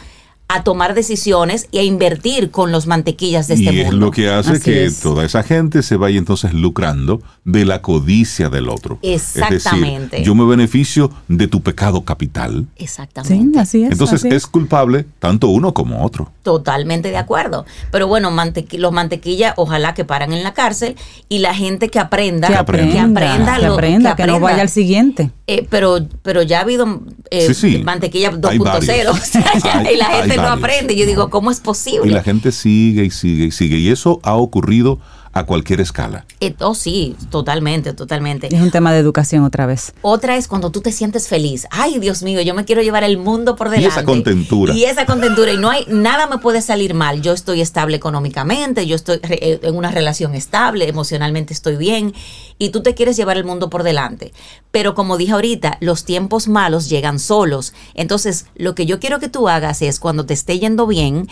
tomar decisiones y a invertir con los mantequillas de este y mundo. Es lo que hace que toda esa gente se vaya entonces lucrando de la codicia del otro. Exactamente. yo me beneficio de tu pecado capital. Exactamente. Sí, así es. Entonces es culpable tanto uno como otro. Totalmente de acuerdo. Pero bueno, los mantequillas ojalá que paran en la cárcel y la gente que aprenda, que aprenda, que aprenda, que, no vaya al siguiente. Eh, pero, pero ya ha habido eh, mantequilla 2.0 [laughs] [laughs] y la gente no aprende. Yo digo, ¿cómo es posible? Y la gente sigue y sigue y sigue. Y eso ha ocurrido a cualquier escala. Eh, oh, sí, totalmente, totalmente. Es un tema de educación otra vez. Otra es cuando tú te sientes feliz. Ay, Dios mío, yo me quiero llevar el mundo por Y delante. esa contentura. Y esa contentura. Y no hay, nada me puede salir mal. Yo estoy estable económicamente, yo estoy eh, en una relación estable, emocionalmente estoy bien. Y tú te quieres llevar el mundo por delante. Pero como dije ahorita, los tiempos malos llegan solos. Entonces, lo que yo quiero que tú hagas es cuando te esté yendo bien,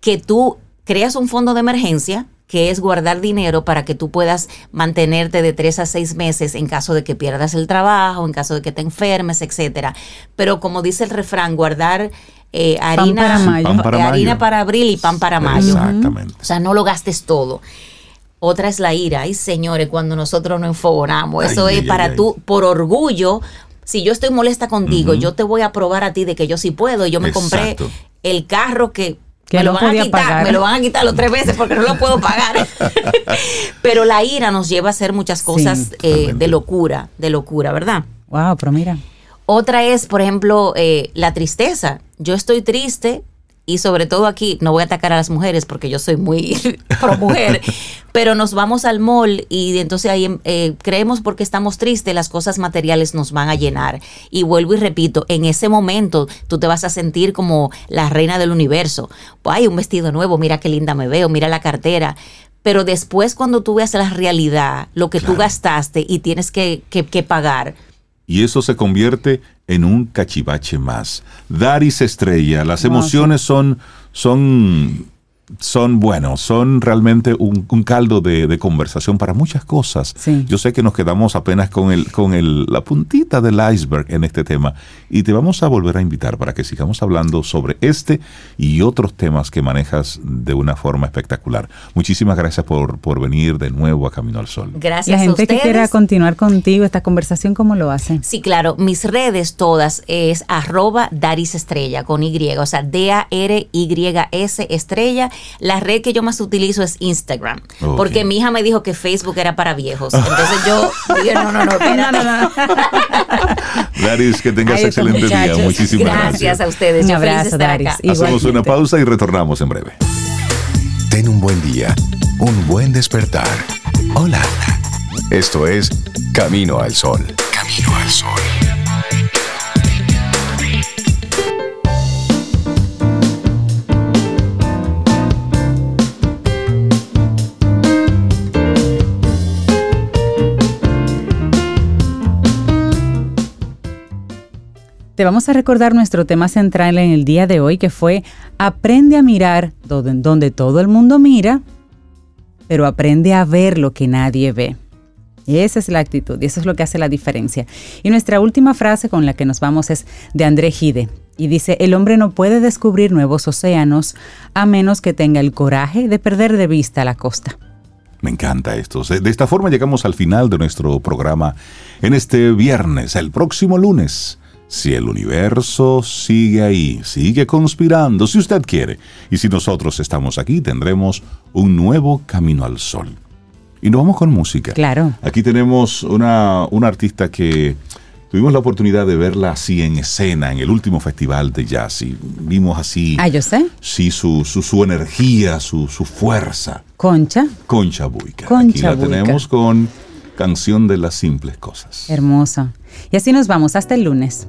que tú creas un fondo de emergencia que es guardar dinero para que tú puedas mantenerte de tres a seis meses en caso de que pierdas el trabajo, en caso de que te enfermes, etcétera. Pero como dice el refrán, guardar eh, harina, para mayo. Pan para harina para abril y pan para mayo. Exactamente. O sea, no lo gastes todo. Otra es la ira. Ay, señores, cuando nosotros nos enfogonamos, eso Ay, es ay, para ay, tú, por orgullo. Si yo estoy molesta contigo, yo te voy a probar a ti de que yo sí puedo. Y yo me compré el carro que, Que me lo no van a quitar, pagar. me lo van a quitar los tres veces porque no lo puedo pagar. [laughs] Pero la ira nos lleva a hacer muchas cosas Sí, eh, de locura, de locura, ¿verdad? Wow, pero mira. Otra es, por ejemplo, eh, la tristeza. Yo estoy triste y sobre todo aquí, no voy a atacar a las mujeres porque yo soy muy [laughs] pro mujer, pero nos vamos al mall y entonces ahí eh, creemos porque estamos tristes, las cosas materiales nos van a llenar. Y vuelvo y repito, en ese momento tú te vas a sentir como la reina del universo. Ay, un vestido nuevo, mira qué linda me veo, mira la cartera. Pero después cuando tú veas la realidad, lo que tú gastaste y tienes que, que- que pagar, Y eso se convierte en un cachivache más. Daris Estrella, las emociones son, son, son, bueno, son realmente un, un caldo de, de conversación para muchas cosas. Sí. Yo sé que nos quedamos apenas con, el, con el, la puntita del iceberg en este tema y te vamos a volver a invitar para que sigamos hablando sobre este y otros temas que manejas de una forma espectacular. Muchísimas gracias por, por venir de nuevo a Camino al Sol. gracias La a gente que ustedes. quiera continuar contigo esta conversación, ¿cómo lo hace? Sí, claro. Mis redes todas es arroba Daris Estrella con Y, o sea, D-A-R-Y-S Estrella. La red que yo más utilizo es Instagram, porque mi hija me dijo que Facebook era para viejos. Entonces yo [laughs] dije, no, no, no, espérate. Daris, que tengas Ay, excelente día. Muchísimas Gracias gracias. a ustedes. Un abrazo, Daris. Hacemos una pausa y retornamos en breve. Ten un buen día, un buen despertar. Hola. Esto es Camino al Sol. Camino al Sol. Vamos a recordar nuestro tema central en el día de hoy, que fue aprende a mirar donde, todo el mundo mira, pero aprende a ver lo que nadie ve. Esa es la actitud y eso es lo que hace la diferencia. Y nuestra última frase con la que nos vamos es de André Gide y dice, el hombre no puede descubrir nuevos océanos a menos que tenga el coraje de perder de vista la costa. Me encanta esto. De esta forma llegamos al final de nuestro programa en este viernes, el próximo lunes. Si el universo sigue ahí, sigue conspirando, si usted quiere, y si nosotros estamos aquí, tendremos un nuevo camino al sol. Y nos vamos con música. Claro. Aquí tenemos una, una artista que tuvimos la oportunidad de verla así en escena en el último festival de jazz y vimos así, Ah, yo sé. sí, su, su, su energía, su, su fuerza. Concha, Concha Buica. Concha Aquí la Buica. tenemos con Canción de las Simples Cosas. hermosa. Y así nos vamos hasta el lunes.